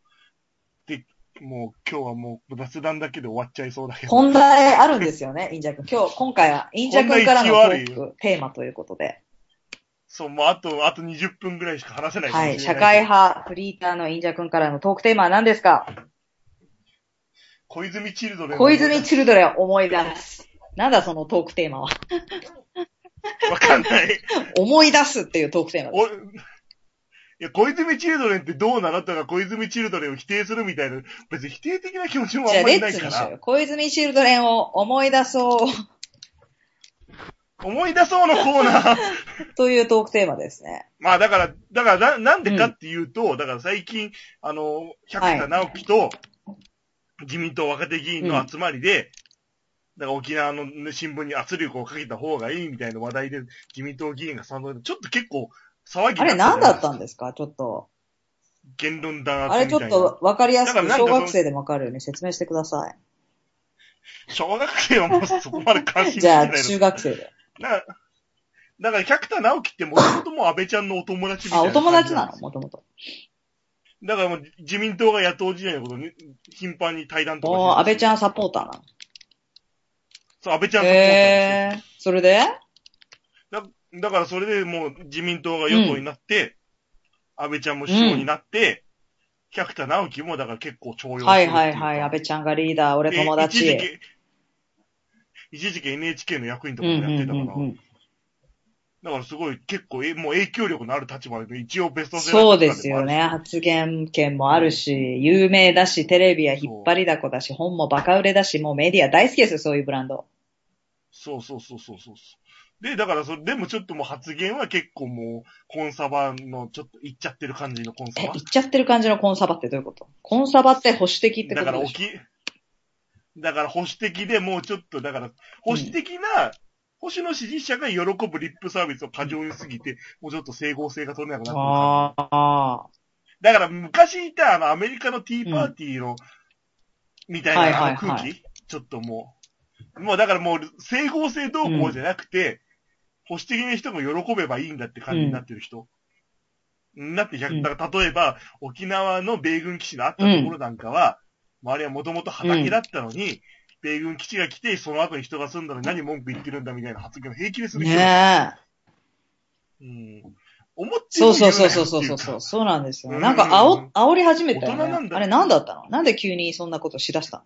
う。で、もう今日はもう雑談だけで終わっちゃいそうだけど。本題あるんですよね、インジャ君。今日、今回は、インジャ君からのトーク、テーマということで。そう、もうあと、あと20分ぐらいしか話せない。はい、社会派フリーターのインジャ君からのトークテーマは何ですか？小泉チルドレン。小泉チルドレン思い出す。なんだそのトークテーマは。わかんない。思い出すっていうトークテーマです。お、いや、小泉チルドレンってどうなのとか、小泉チルドレンを否定するみたいな、別に否定的な気持ちもじゃあ、あんまレりないからッツにしようよ。。小泉チルドレンを思い出そう思い出そうのコーナー。というトークテーマですね。まあだから、だからな、なんでかっていうと、だから最近、あの、百田直樹と、自民党若手議員の集まりで、だから沖縄のね新聞に圧力をかけた方がいいみたいな話題で、自民党議員がその、ちょっと結構騒ぎあれ何だったんでですか？ちょっと。言論弾圧あれみたいな。ちょっとわかりやすく小学生でもわかるように説明してください。小学生はもうそこまで関心 じゃあ、中学生で。なだから、百田直樹ってもともともう安倍ちゃんのお友達みたいあ、な。お友達なの？もともと。だからもう自民党が野党時代のことに頻繁に対談とかおー、安倍ちゃん。サポーターなの？そう、安倍ちゃんサポーターなんですよへー。それで？だだからそれでもう自民党が与党になって、安倍ちゃんも首相になって、百田直樹もだから結構重用してるはいはいはい。安倍ちゃんがリーダー、俺友で一時達。期、一時期 NHK の役員とうんうんかもやってたから、うんうん。だからすごい結構えもう影響力のある立場で、一応ベストセラーそうですよね。発言権もあるし、有名だし、テレビは引っ張りだこだし、本もバカ売れだし、もうメディア大好きですよ、そういうブランド。そうそうそうそうそう。で、だからそれ、でもちょっともう発言は結構もう、コンサバのちょっといっちゃってる感じのコンサえ、バ言っ。ちゃってる感じのコンサバってどういうこと？コンサバって保守的ってこだからとでしょ起き、だから保守的でもうちょっと、だから保守的な、保守の支持者が喜ぶリップサービスを過剰にすぎて、もうちょっと整合性が取れなくなって。ああ。だから昔いたあのアメリカのティーパーティーの、みたいなあの空気、ちょっともう、もうだからもう整合性どうこうじゃなくて、保守的な人が喜べばいいんだって感じになってる人。なってだから例えば、沖縄の米軍基地のあったところなんかは、周りはもともと畑だったのに、米軍基地が来て、その後に人が住んだのに何文句言ってるんだみたいな発言を平気でする人。ねえ。うん。思ってそうそうそうそうそうそう。そうなんですよ。うんなんか、あお、煽り始めたよね。大人なんだあれ何だったの？なんで急にそんなことしだした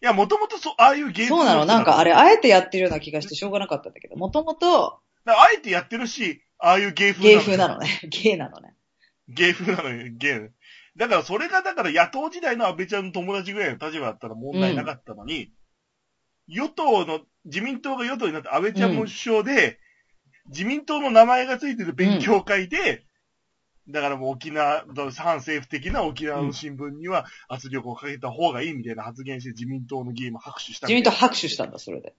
いや、もともとそう、ああいうゲームのそうなのなんかあれ、あえてやってるような気がしてしょうがなかったんだけど、もともと、あえてやってるし、ああいう芸風芸風なのね。芸なのね。芸風なのよ、芸。だからそれがだから野党時代の安倍ちゃんの友達ぐらいの立場だったら問題なかったのに、与党の、自民党が与党になって安倍ちゃんも首相で、自民党の名前がついてる勉強会で、だからもう沖縄、反政府的な沖縄の新聞には圧力をかけた方がいいみたいな発言して自民党の議員も拍手した自民党拍手したんだ、それで。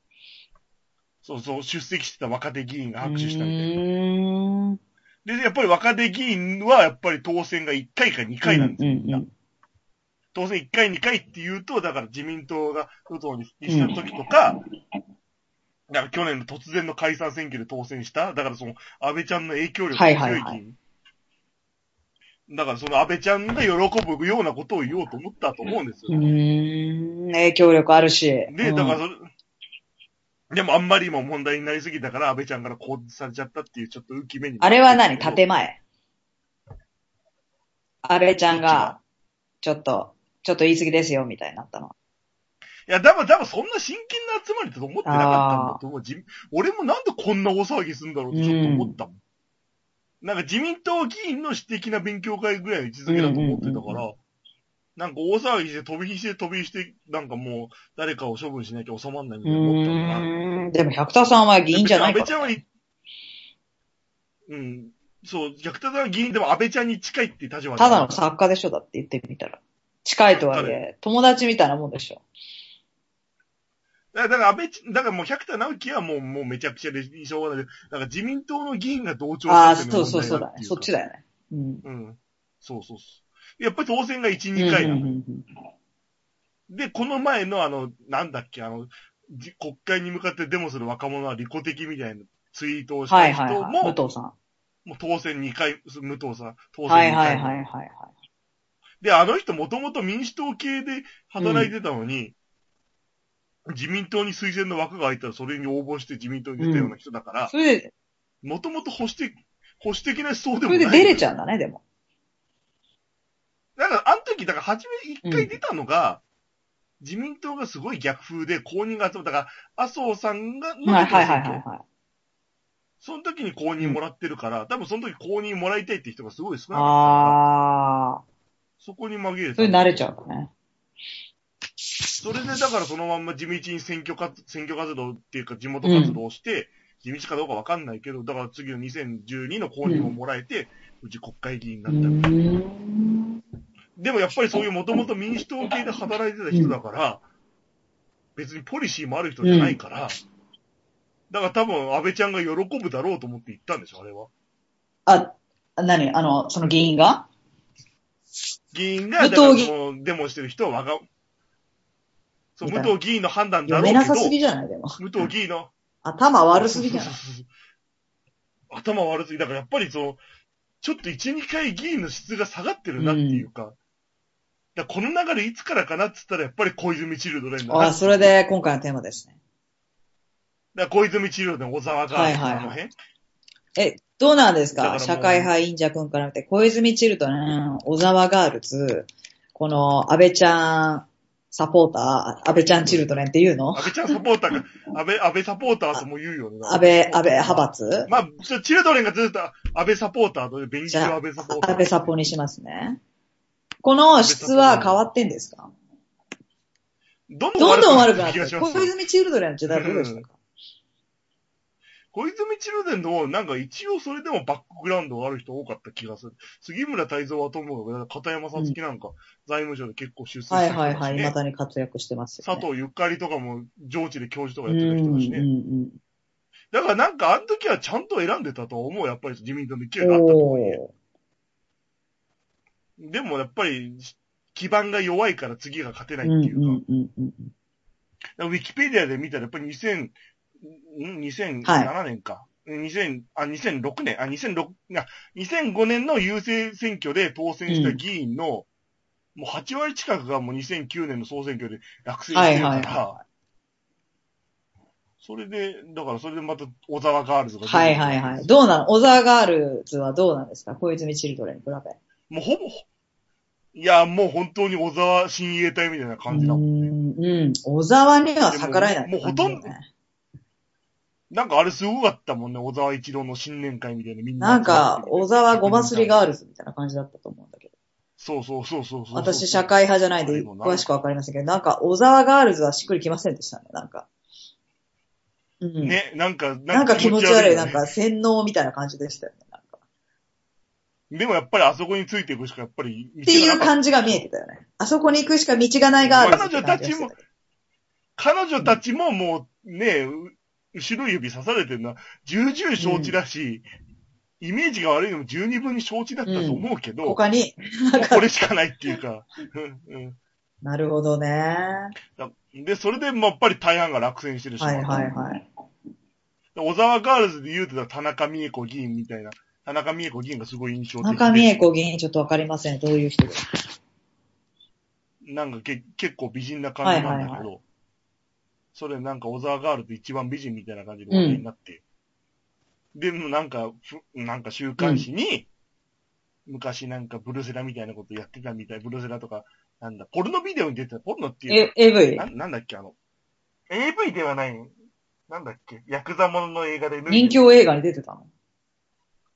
そうそう、出席してた若手議員が拍手したみたいな。で、やっぱり若手議員はやっぱり当選が1回か2回なんですよ、みんな。当選1回2回って言うと、だから自民党が与党に復帰した時とか、だから去年の突然の解散選挙で当選した、だからその安倍ちゃんの影響力が強い議員。はいはいはいだからその安倍ちゃんが喜ぶようなことを言おうと思ったと思うんですうよ。ーん。影響力あるし。で、だからうんそれ、でもあんまり今問題になりすぎたから安倍ちゃんから更迭されちゃったっていうちょっと浮き目に。あれは何？建前安倍ちゃんが、ちょっと、ちょっと言い過ぎですよ、みたいになったの。いや、多分、多分そんな真剣な集まりだと思ってなかったんだと思う。じ俺もなんでこんな大騒ぎするんだろうってちょっと思ったもん。なんか自民党議員の私的な勉強会ぐらいの位置づけだと思ってたから、うんうんなんか大騒ぎして飛び火して飛び火して、なんかもう誰かを処分しなきゃ収まんないみうたいな思ったから。ーん。でも、百田さんは議員じゃないから。安倍ちゃんはい、うん。そう、逆田さんは議員でも安倍ちゃんに近いって立場ただの作家でしょだって言ってみたら。近いとはいえ、友達みたいなもんでしょ。だから、安倍ち、だからもう百田直樹はもう、もうめちゃくちゃでしょうがない。だから自民党の議員が同調ああ、してそうそうそうだね。そっちだ。だよね。うん。うん。そうそうそう。やっぱり当選が1、2回なの。うんうんうんで、この前のあの、なんだっけ、あの、じ国会に向かってデモする若者は利己的みたいなツイートをしはいた人も、はいはい。武藤さん。もう当選2回、武藤さん、当選2回。はいはいはいはいはい。で、あの人もともと民主党系で働いてたのに、自民党に推薦の枠が空いたらそれに応募して自民党に出たような人だから、それで、もともと保守的、保守的な思想でそもない。れで出れちゃうんだね、でも。だから、あの時、だから、初め一回出たのが、自民党がすごい逆風で公認が集まったから、麻生さんが、のはいはいはいはいはい。その時に公認もらってるから、多分その時公認もらいたいって人がすごい少なかったから、ああ、そこに紛れてそれ慣れちゃうのね。それでだからそのまんま地道に選挙活選挙活動っていうか地元活動をして、地道かどうかわかんないけど、だから次の2012の公認をもらえて、うち国会議員になうったみたいな。でもやっぱりそういうもともと民主党系で働いてた人だから、別にポリシーもある人じゃないから、だから多分安倍ちゃんが喜ぶだろうと思って言ったんでしょ、あれは。あ、何？あの、その議員が？議員が、武だからそのデモしてる人はわが、そう、武藤議員の判断だ読ろうけど、めなさすぎじゃない？でも。武藤議員の、頭悪すぎじゃない？頭悪すぎ。だからやっぱりそう、ちょっと1、2回議員の質が下がってるなっていうか、だこの流れいつからかなって言ったらやっぱり小泉チルドレンだな。あ、それで今回のテーマですね。だ小泉チルドレン、小沢が、はいはいはいえ、どうなんですだか社会派インジャ君から見て、小泉チルドレン、小沢ガールズ、この安倍ちゃんサポーター、安倍ちゃんチルドレンっていうの？安倍ちゃんサポーターが、安倍、安倍サポーターとも言うよね。安倍、安倍派閥？まあ、チルドレンがずっと安倍サポーターと、ベンチじゃあ安倍サポーター。安倍サポにしますね。この質は変わってんですか？どんどんどん悪くなってる。気がします小泉チルドレンの時代どうでした？か小泉チルドレンの、なんか一応それでもバックグラウンドがある人多かった気がする。杉村太蔵はともかく、片山さつきなんか、財務省で結構出世したはい人だし、ね。はいはい。未だに活躍してますよ、ね。佐藤ゆかりとかも上智で教授とかうんやってた人だしね。うんだからなんかあの時はちゃんと選んでたと思う。やっぱり自民党の勢ういがあったとん。はいえ。おでもやっぱり、基盤が弱いから次が勝てないっていうか。うんうんうん。ウィキペディアで見たらやっぱり2000、ん2007年か。2000、あ、2006年、あ、2006、あ、2005年の郵政選挙で当選した議員の、もう8割近くがもう2009年の総選挙で落選してるから、はいはいはそれで、だからそれでまた小沢ガールズがはいはいはい。どうなの？小沢ガールズはどうなんですか？小泉チルドレンに比べ。もうほぼ、いや、もう本当に小沢親衛隊みたいな感じだもん。うん、うん。小沢には逆らえない、もうもうほとんどなんかあれすごかったもんね、小沢一郎の新年会みたいなみんな。なんか、小沢ごますりガールズみたいな感じだったと思うんだけど。そうそうそうそうそう。私、社会派じゃないんで、詳しくわかりませんけど、なんか、小沢ガールズはしっくりきませんでしたね、なんか。うん。ね、なんか、なんか気持ち悪い、なんか洗脳みたいな感じでしたよね。でもやっぱりあそこについていくしかやっぱり道っていう感じが見えてたよね。あそこに行くしか道がないガールズって感じがしてた。けど。彼女たちももうね、う後ろ指刺されてるのは重々承知だし、イメージが悪いのも十二分に承知だったと思うけど、他に、もうこれしかないっていうか、うん。うん。なるほどね。で、それでもやっぱり大半が落選してるし、はいはいはい。小沢ガールズで言うてた田中美恵子議員みたいな、田中美恵子議員がすごい印象的で。中見恵子議員ちょっとわかりません。どういう人ですか？なんかけ結構美人な感じなんだけど、はいはいそれなんか小沢ガールズ一番美人みたいな感じで話題になって、でもなんか、ふなんか週刊誌に、昔なんかブルセラみたいなことやってたみたい、ブルセラとか、なんだ、ポルノビデオに出てた、ポルノっていうえ、AV? な、なんだっけあの、AV ではない、なんだっけ？ヤクザものの映画で人気映画に出てたの？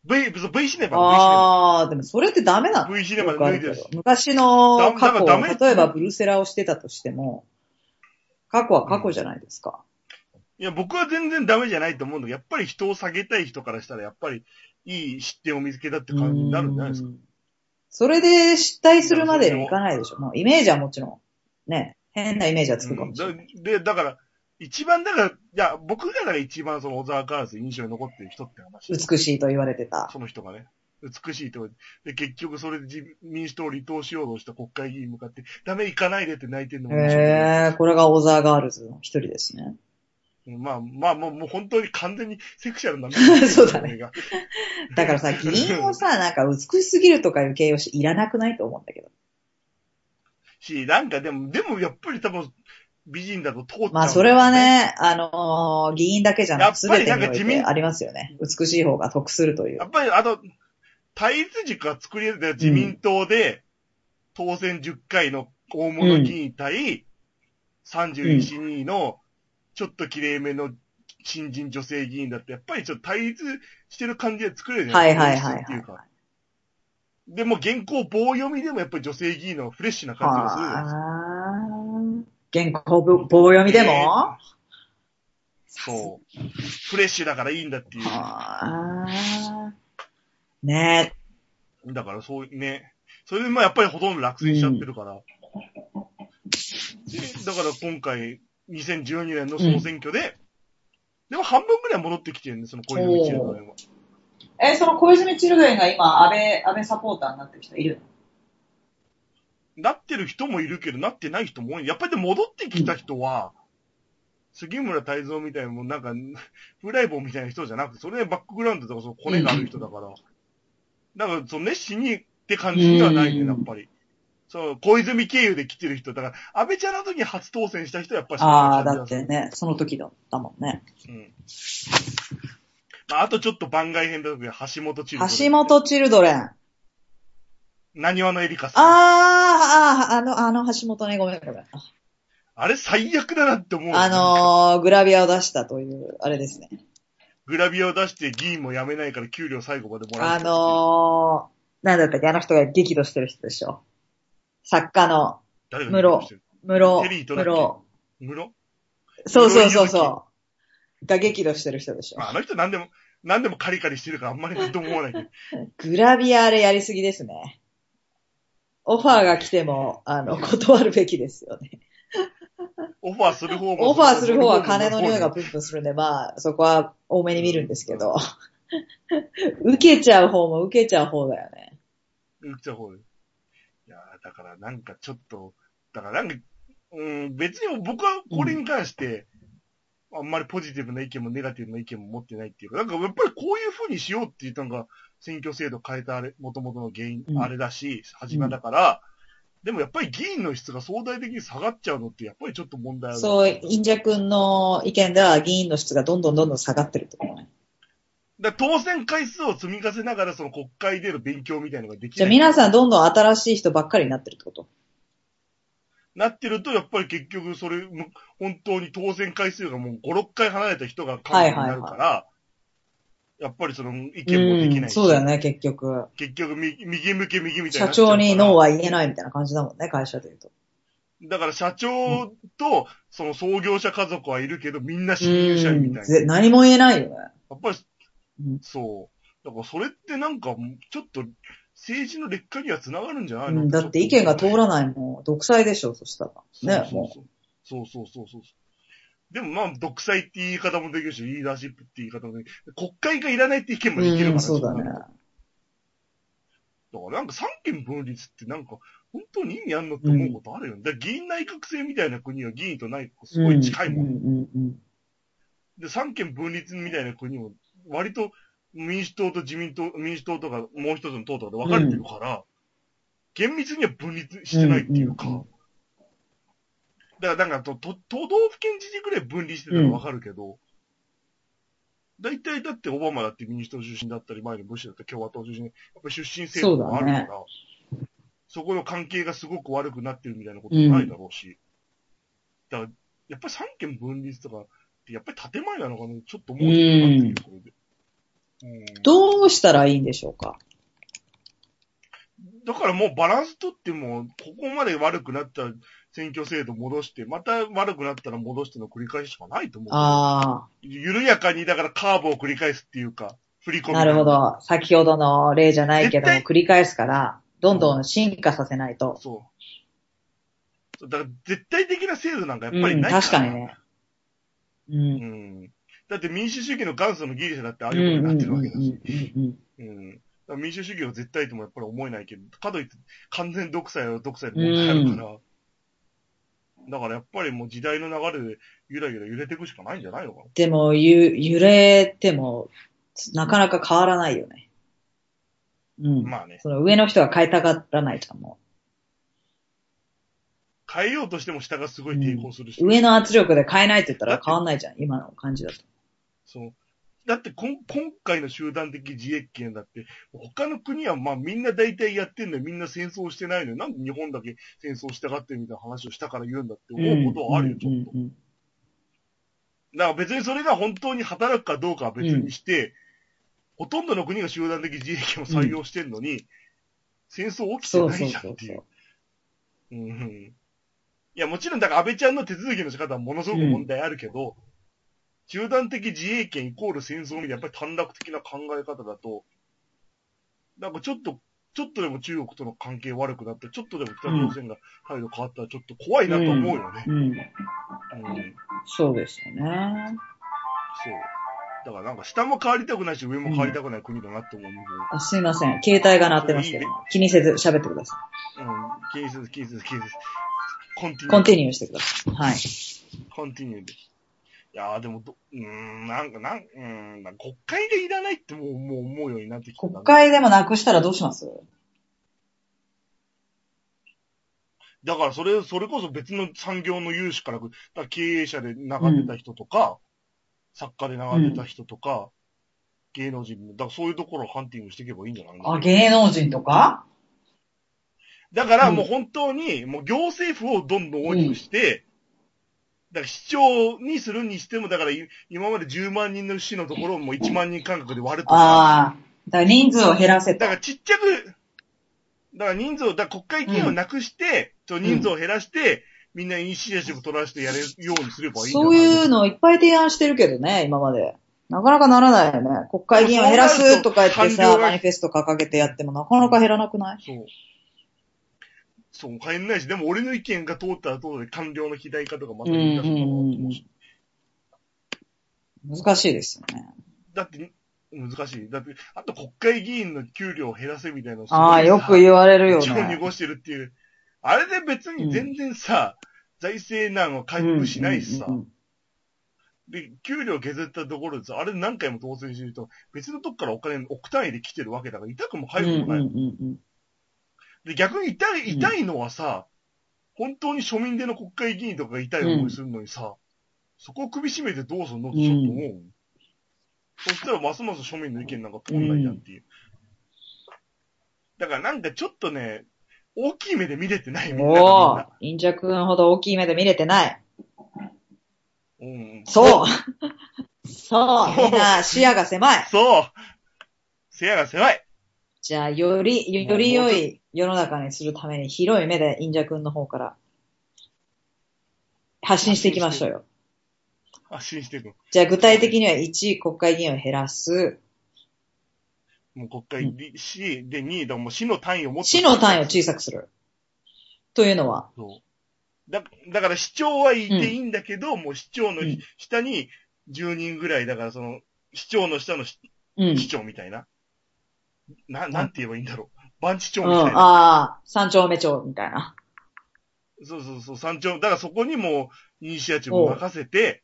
V、V シネマ、V シネマ。あー、でもそれってダメなの？V シネマ脱いでるるけど昔の過去、例えばブルセラをしてたとしても、過去は過去じゃないですか。いや、僕は全然ダメじゃないと思うんだけど、やっぱり人を下げたい人からしたら、やっぱりいい失点を見つけたって感じになるんじゃないですか？うんそれで失態するまでにいかないでしょ。もうイメージはもちろん、ね、変なイメージはつくかもしれない。うんだで、だから、一番だから、いや、僕がだから一番その小沢カールズ印象に残ってる人って話。美しいと言われてた。その人がね。美しいと。で、結局それで自民主党を離党しようとした国会議員に向かって、ダメ行かないでって泣いてるのも面白いへー、これがオザーガールズの一人ですね。まあ、まあ、もう、もう本当に完全にセクシャルな そうだねだからさ、議員をさ、なんか美しすぎるとかいう形容詞いらなくないと思うんだけど。し、なんかでも、でもやっぱり多分、美人だと通っちゃうんだよまあそれは、ね、あのー議員だけじゃなく、すべてにおやっぱりなんか自民いてありますよね。美しい方が得するというや。っぱりあと、対立軸が作り出た自民党で、当選10回の大物議員対、31人の、ちょっと綺麗めの新人女性議員だって、やっぱりちょっと対立してる感じで作れるじゃはいないはいはいはいっていうか。でも原稿棒読みでもやっぱり女性議員のフレッシュな感じがするじゃないですか。はあ。原稿ぶ棒読みでも？そう。フレッシュだからいいんだっていう。はあ。ねだからそういうね。それでまあやっぱりほとんど落選しちゃってるから。で、だから今回、2012年の総選挙で、でも半分ぐらい戻ってきてるんで、その小泉チルドレンは。え。え、その小泉チルドレンが今、安倍、安倍サポーターになってる人いるなってる人もいるけど、なってない人も多い。やっぱりでも戻ってきた人は、杉村太蔵みたいなもうなんか、フライボーみたいな人じゃなくて、それでバックグラウンドとかそのコネがある人だから。だから、その熱心にって感じではないね、うんやっぱり。そう、小泉経由で来てる人。だから、安倍ちゃんの時に初当選した人はやっぱりああ、だってね、その時だったもんね。うん。まあ、あとちょっと番外編だけど、橋本チルドレン橋本チルドレン。あ何話のエリカさん。あ、ああ、あの、あの橋本ね、ごめんごめん。あれ最悪だなって思う。あのー、グラビアを出したという、あれですね。グラビアを出して議員も辞めないから給料最後までもらう。あのー、なんだったっけ、あの人が激怒してる人でしょ。作家の、誰が室してる室、テリーとだっけ？室。室そうそうそうそう。が激怒してる人でしょま。あ、あの人何でも、何でもカリカリしてるからあんまりなんとも思わないけど。グラビアあれやりすぎですね。オファーが来ても、あの、断るべきですよね。オファーする方も。オファーする方は金の匂いがプンプンするんで、まあ、そこは多めに見るんですけど。受けちゃう方も受けちゃう方だよね。言っちゃう方で。いやーだからなんかちょっと、だからなんか、うん、別に僕はこれに関して、あんまりポジティブな意見もネガティブな意見も持ってないっていうか、なんかやっぱりこういう風にしようっていうのが、選挙制度変えたあれ、元々の原因、うんあれだし、始まりだから、でもやっぱり議員の質が相対的に下がっちゃうのって、やっぱりちょっと問題ある。そう、インジャ君の意見では議員の質がどんどんどんどん下がってるってことね。だから当選回数を積み重ねながらその国会での勉強みたいなのができじゃあない。皆さんどんどん新しい人ばっかりになってるってこと？なってると、やっぱり結局それ、も本当に当選回数がもう5、6回離れた人が幹部になるから、やっぱりその意見もできうん、ないし、そうだよね、結局。結局右右向け右みたいなっちゃうから長にノーは言えないみたいな感じだもんね、会社で言うと。だから社長と、その創業者家族はいるけど、みんな新入社員みたいな。ぜ何も言えないよね。やっぱり、うんそう。だからそれってなんか、ちょっと政治の劣化には繋がるんじゃなういの、んだって意見が通らい。ないもん、独裁でしょ、そしたら。ね、もそうそうそう。そうそうそうそう。でもまあ、独裁って言い方もできるし、リーダーシップって言い方もできる。国会がいらないって意見う。もできるから、うん、そうだね。だからなんか三権分立ってなんか、本当に意味あんのって思うことあるよね。だから議員内閣制みたいな国は議員と内閣すごい近いもん。うんうんうんで、三権分立みたいな国も、割と民主党と自民党、民主党とかもう一つの党とかで分かれてるから、厳密には分立してないっていうか、うんうんうんだからなんかと、と都道府県知事ぐらい分離してたら分かるけど、大体だってオバマだって民主党出身だったり、前にブッシュだったり共和党出身、やっぱり出身制度もあるから、そ,、この関係がすごく悪くなってるみたいなこともないだろうし、だから、やっぱり三権分立とかって、やっぱり建前なのかな、ちょっと思うなってきてこれで。うん。どうしたらいいんでしょうか？だからもうバランス取っても、ここまで悪くなったら選挙制度戻して、また悪くなったら戻しての繰り返ししかないと思う。あ緩やかに、だからカーブを繰り返すっていうか、振り込あ、み。なるほ。ど。先ほどの例じゃないけど繰り返すから、どんどん進化させないと。そう。だから絶対的な制度なんかやっぱうん、りないから。確かにね。う。うんん。だって民主主義の元祖のギリシャだってああうんいうことになってうんうんうんるわけだし。うん民主主義を絶対ともやっぱり思えないけど、かといって完全独裁は独裁の問題あるから。だからやっぱりもう時代の流れでゆらゆら揺れていくしかないんじゃないのかな。でも、ゆ、揺れても、なかなか変わらないよね。うん。まあね。その上の人は変えたがらないと思変えようとしても下がすごい抵抗するし。う。上の圧力で変えないって言ったら変わんないじゃん、今の感じだと。そう。だってこん今回の集団的自衛権だって、他の国はまあみんな大体やってんのよ。みんな戦争してないのよ。なんで日本だけ戦争したがってるみたいな話をしたから言うんだって思うことはあるよ、ちょっと。うんうんだから別にそれが本当に働くかどうかは別にして、ほとんどの国が集団的自衛権を採用してんのに、戦争起きてないじゃんっていうう。。うんいや、もちろん、だから安倍ちゃんの手続きの仕方はものすごく問題あるけど、集団的自衛権イコール戦争みたいなやっぱり短絡的な考え方だと、なんかちょっと、ちょっとでも中国との関係悪くなったら、ちょっとでも北朝鮮が態度変わったらちょっと怖いなと思うよね。うん。うん。そうですよね。そう。だからなんか下も変わりたくないし、上も変わりたくない国だなって思う。うん。あすいません。携帯が鳴ってますけど、気にせず喋ってくださ気にせず、気にせず、気にせず。コンティい。ニュー。コンティニューしてください。はい。コンティニューで。いやーでもど、うーん、なんか、なん、うーん、なんか国会がいらないってもう、もう思うようになってきたな。国会でもなくしたらどうします？だからそれ、それこそ別の産業の有志から、だから経営者で流れた人とか、作家で流れた人とか、芸能人も、だからそういうところをハンティングしていけばいいんじゃないの？あ、芸能人とか？だからうん。もう本当に、もう行政府をどんどん大きくして、だから市長にするにしても、だからい今まで10万人の市のところをもう1万人間隔で割るとか、ああ。だから人数を減らせとだか。らちっちゃく、だから人数を、だ国会議員をなくして、ちょ人数を減らして、みんなイニシアチブ取らせてやれるようにすればいいそういうのをいっぱい提案してるけどね、今まで。なかなかならないよね。国会議員を減らすとか言ってさ、マニフェスト掲げてやってもなかなか減らなくない？そう。そう、変えんないし、でも俺の意見が通ったら通るで官僚の肥大化とかまた言い出すのかなと思うし。難しいですよね。だって、難しい。だって、あと国会議員の給料を減らせみたいなのああ、よくう言われるよ一応ね。濁してるっていう。あれで別に全然さ、財政難を回復しないしさ、うんうんうんで、給料削ったところでさ、あれ何回も当選してると、別のとこからお金、億単位で来てるわけだから、痛くもうん痒くもない。うんうんうんで、逆に痛い、痛いのはさ、本当に庶民での国会議員とかが痛い思いするのにさ、そこを首絞めてどうすんのってちょっと思う。そしたらますます庶民の意見なんか通んないじゃんっていう。だからなんかちょっとね、大きい目で見れてない、みんながおー、インジャ君ほど大きい目で見れてない。うん。そうそうみんな視野が狭い。そう視野が狭いじゃあ、より、より良い世の中にするために広い目でインジャ君の方から発信していきましょうよ。発信していくの？じゃあ、具体的には1、国会議員を減らす。もう国会で、市で2、だからもう市の単位を持って。市の単位を小さくする。というのは、そう。だ、だから市長はいていいんだけど、もう市長のうん下に10人ぐらい、だからその、市長の下の市うん。市長みたいな。な、なんて言えばいいんだろう。番地長うん、みたいな。ああ、三丁目長みたいな。そうそうそう、山頂。だからそこにもう、イニシアチブを任せて、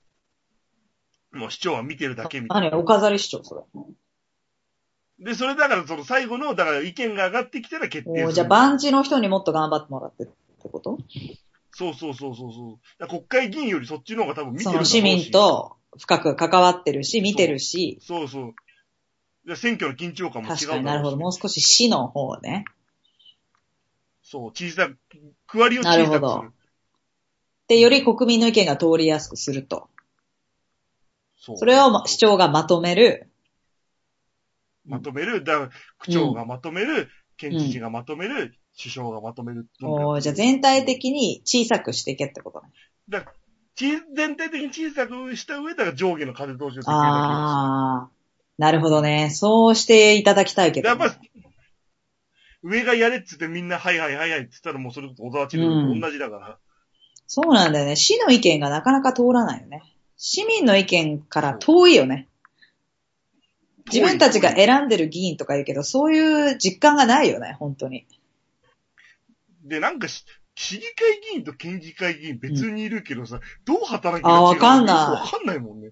もう市長は見てるだけみたいな。何？お飾り市長、それ。で、それだからその最後の、だから意見が上がってきたら決定する。じゃあ、番地の人にもっと頑張ってもらってってこと？そうそうそうそうそう。国会議員よりそっちの方が多分見てるその市民。と深く関わってるし、見てるし、そうそう。で選挙の緊張感も違う確かになるほど。もう少し市の方ね。そう、小さく、区割りを小さくする。なるほどで、より国民の意見が通りやすくすると。そうそれをま市長がまとめる。まとめる、だから区長がまとめる、県知事がまとめる、首相がまとめる。おーじゃあ全体的に小さくしていけってことね。だからち全体的に小さくした上で上下の風通しをできるだああ、なるほどね。そうしていただきたいけ。ど、やっぱ、上がやれっつってみんな、はいはいはいはいって言ったらもうそれと小沢千と同じだから。そうなんだよね。市の意見がなかなか通らないよね。市民の意見から遠いよね。自分たちが選んでる議員とか言うけど、そういう実感がないよね、本当に。で、なんかし、市議会議員と県議会議員別にいるけどさ、どう働きあーわかんないわかんないもんね。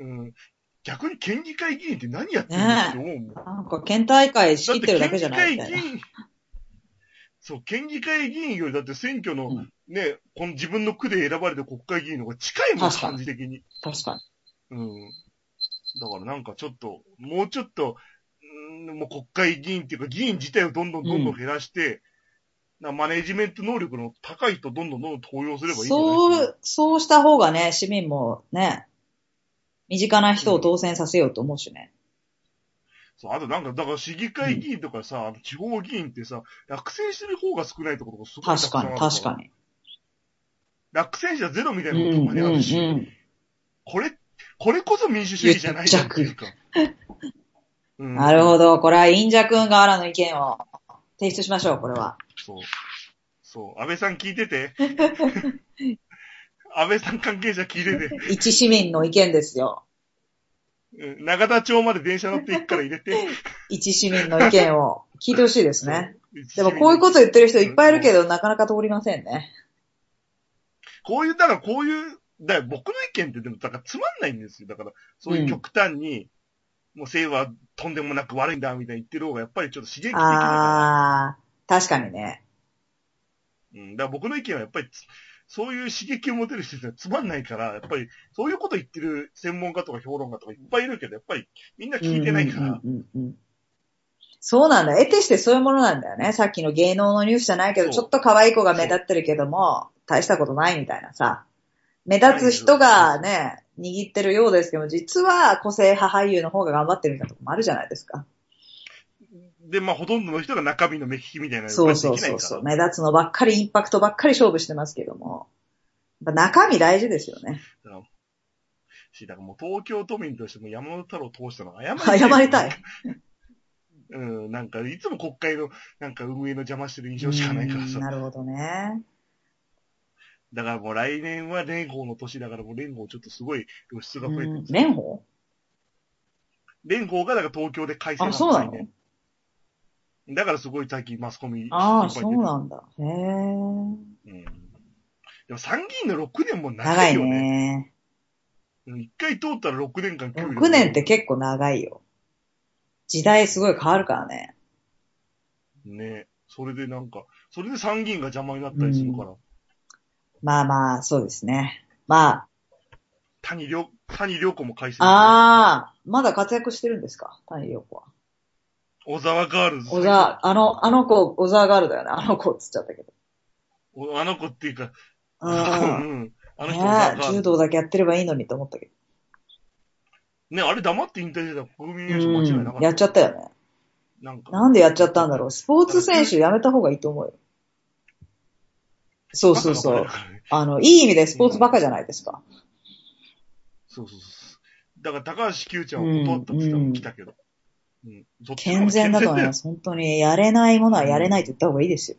うん。逆に県議会議員って何やってんのって思うもん。なんか県大会仕切ってるだけじゃないみたいな。だって県議会議員、そう、県議会議員よりだって選挙の、うんね、この自分の区で選ばれた国会議員の方が近いもん、感じ的に。確かに。うん。だからなんかちょっと、もうちょっと、うんもう国会議員っていうか議員自体をどんどんどんどん減らして、なマネジメント能力の高い人どんどんどんどん登用すればいい？そう、そうした方がね、市民もね、身近な人を当選させようと思うしね。そう、あとなんか、だから市議会議員とかさ、地方議員ってさ、落選してる方が少ないところがすごい確かに、確かに。落選者ゼロみたいうん、なことたまにあるし、うん。これ、これこそ民主主義じゃないじゃんっていうか。うんなるほど。これは、インジャ君側らの意見を提出しましょう、これは。そう。そう。安倍さん聞いてて。安倍さん関係者聞いてて。一市民の意見ですよ。うん長田町まで電車乗って行くから入れて。一市民の意見を聞いてほしいですね。でもこういうこと言ってる人いっぱいいるけど、なかなか通りませんね。こういう、だからこういう、だ僕の意見ってでも、だからつまんないんですよ。だから、そういう極端に、もう政府はとんでもなく悪いんだ、みたいに言ってる方が、やっぱりちょっと刺激的ああ、確かにね。ら。うん。だから僕の意見はやっぱりつ、そういう刺激を持てる人ってつまんないから、やっぱり、そういうこと言ってる専門家とか評論家とかいっぱいいるけど、やっぱりみんな聞いてないから。うんうんうんうんそうなんだ。得てしてそういうものなんだよね。さっきの芸能のニュースじゃないけど、ちょっと可愛い子が目立ってるけども、大したことないみたいなさ。目立つ人がね、握ってるようですけど、実は個性派俳優の方が頑張ってるみたいなとこもあるじゃないですか。で、まあ、ほとんどの人が中身の目利きみたいなのそうそうそうそう。目立つのばっかり、インパクトばっかり勝負してますけども。やっぱ中身大事ですよね。し、だからもう東京都民としても山本太郎を通したのは謝りたい。謝りたい。うん、なんか、いつも国会の、なんか運営の邪魔してる印象しかないからさ。うんなるほどね。だからもう来年は連合の年だからもう連合ちょっとすごい露出が増えてるうん。蓮舫連合がだから東京で開催あ、そうなの？だからすごい最近マスコミああ、そ心配出てるうなんだ。へえ。うん。でも参議院の6年も長長いいよね。ね。うん一回通ったら6年間給料6年って結構長いよ。時代すごい変わるからね。ね。それでなんか、それで参議院が邪魔になったりするから。まあまあ、そうですね。ま谷良、谷良子も改正あ、ああ、まだ活躍してるんですか？谷良子は。小沢ガールズ。小沢、あの、あの子、小沢ガールだよね。あの子っつっちゃったけど。おあの子っていうか、う。うんん。あの人ね柔道だけやってればいいのにと思ったけね、あれ黙って引退してたら国民栄ど。誉間違いなかっ。た。うんやっちゃったよね。なんか。なんでやっちゃったんだろう。スポーツ選手やめた方がいいと思うよ。そうそうそう。あの、いい意味でスポーツバカじゃないですか。そうそうそう。だから高橋九ちゃんを断ったって言ったら来たけど。うん。健全だと思い健ます。本当に、やれないものはやれないと言った方がいいですよ。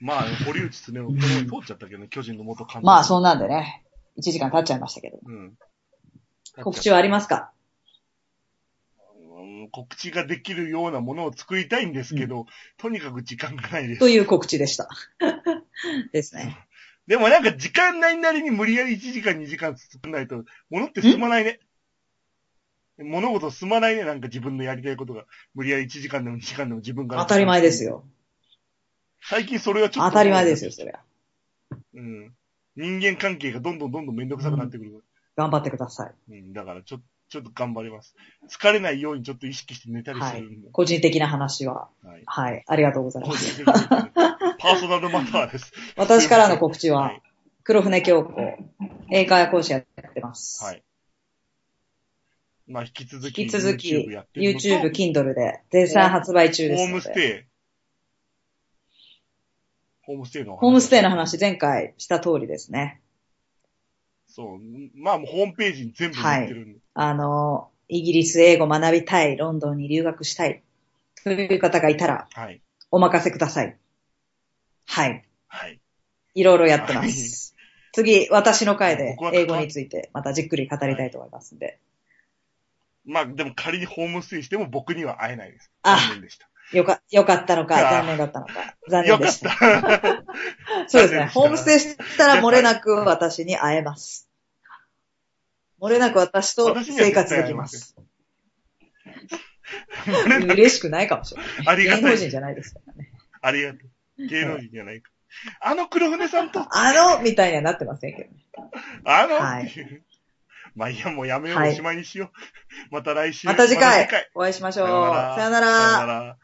まあ、堀内常夫、通っちゃったけどね、巨人の元監督。まあ、そんなんでね。1時間経っちゃいましたけど。うん。告知はありますか？うん告知ができるようなものを作りたいんですけど、とにかく時間がないです。という告知でした。ですね。でもなんか時間ないなりに無理やり1時間2時間作んないと、物って進まないね。物事進まないね、なんか自分のやりたいことが。無理やり1時間でも2時間でも自分が。当たり前です。よ。最近それはちょっと。当たり前ですよ、そりゃ。うん。人間関係がどんどんどんどんめんどくさくなってくる。頑張ってください。うん、だからちょ、ちょっと頑張ります。疲れないようにちょっと意識して寝たりはいするんで。。個人的な話は、はい。はい。ありがとうござい個ます。パーソナルマターです。私からの告知は、はい。黒船京子、英会話講師やってます。はい。まあ、引き続引き、き続き YouTube やってるのと YouTube、Kindle で絶賛発売中ですホーム。ステイ。ホームステイの話ホームステイの話前回した通りですね。そう。まあ、もうホームページに全部載ってるんで。あの、イギリス英語学びたい、ロンドンに留学したい、という方がいたら、はい。お任せください。はい。はい。いろいろやってます。次、私の回で英語についてまたじっくり語りたいと思いますんで。まあ、でも仮にホームステイしても僕には会えないです。あ残念でした。よか、よかったのか、残念だったのか。残念でした。た。そうですね。ホームステイしたら漏れなく私に会えます。漏れなく私と生活できます。嬉しくないかもしれない。ありがたい芸能人じゃないですからね。ありがとう。芸能人じゃないか。あの黒船さんと、あの、みたいにはなってませんけどね。あの、はいまあいいや、もうやめよう、はいおしまいにしよう。また来週。また次回お会いしましょう。さようなら。さよならさようなら。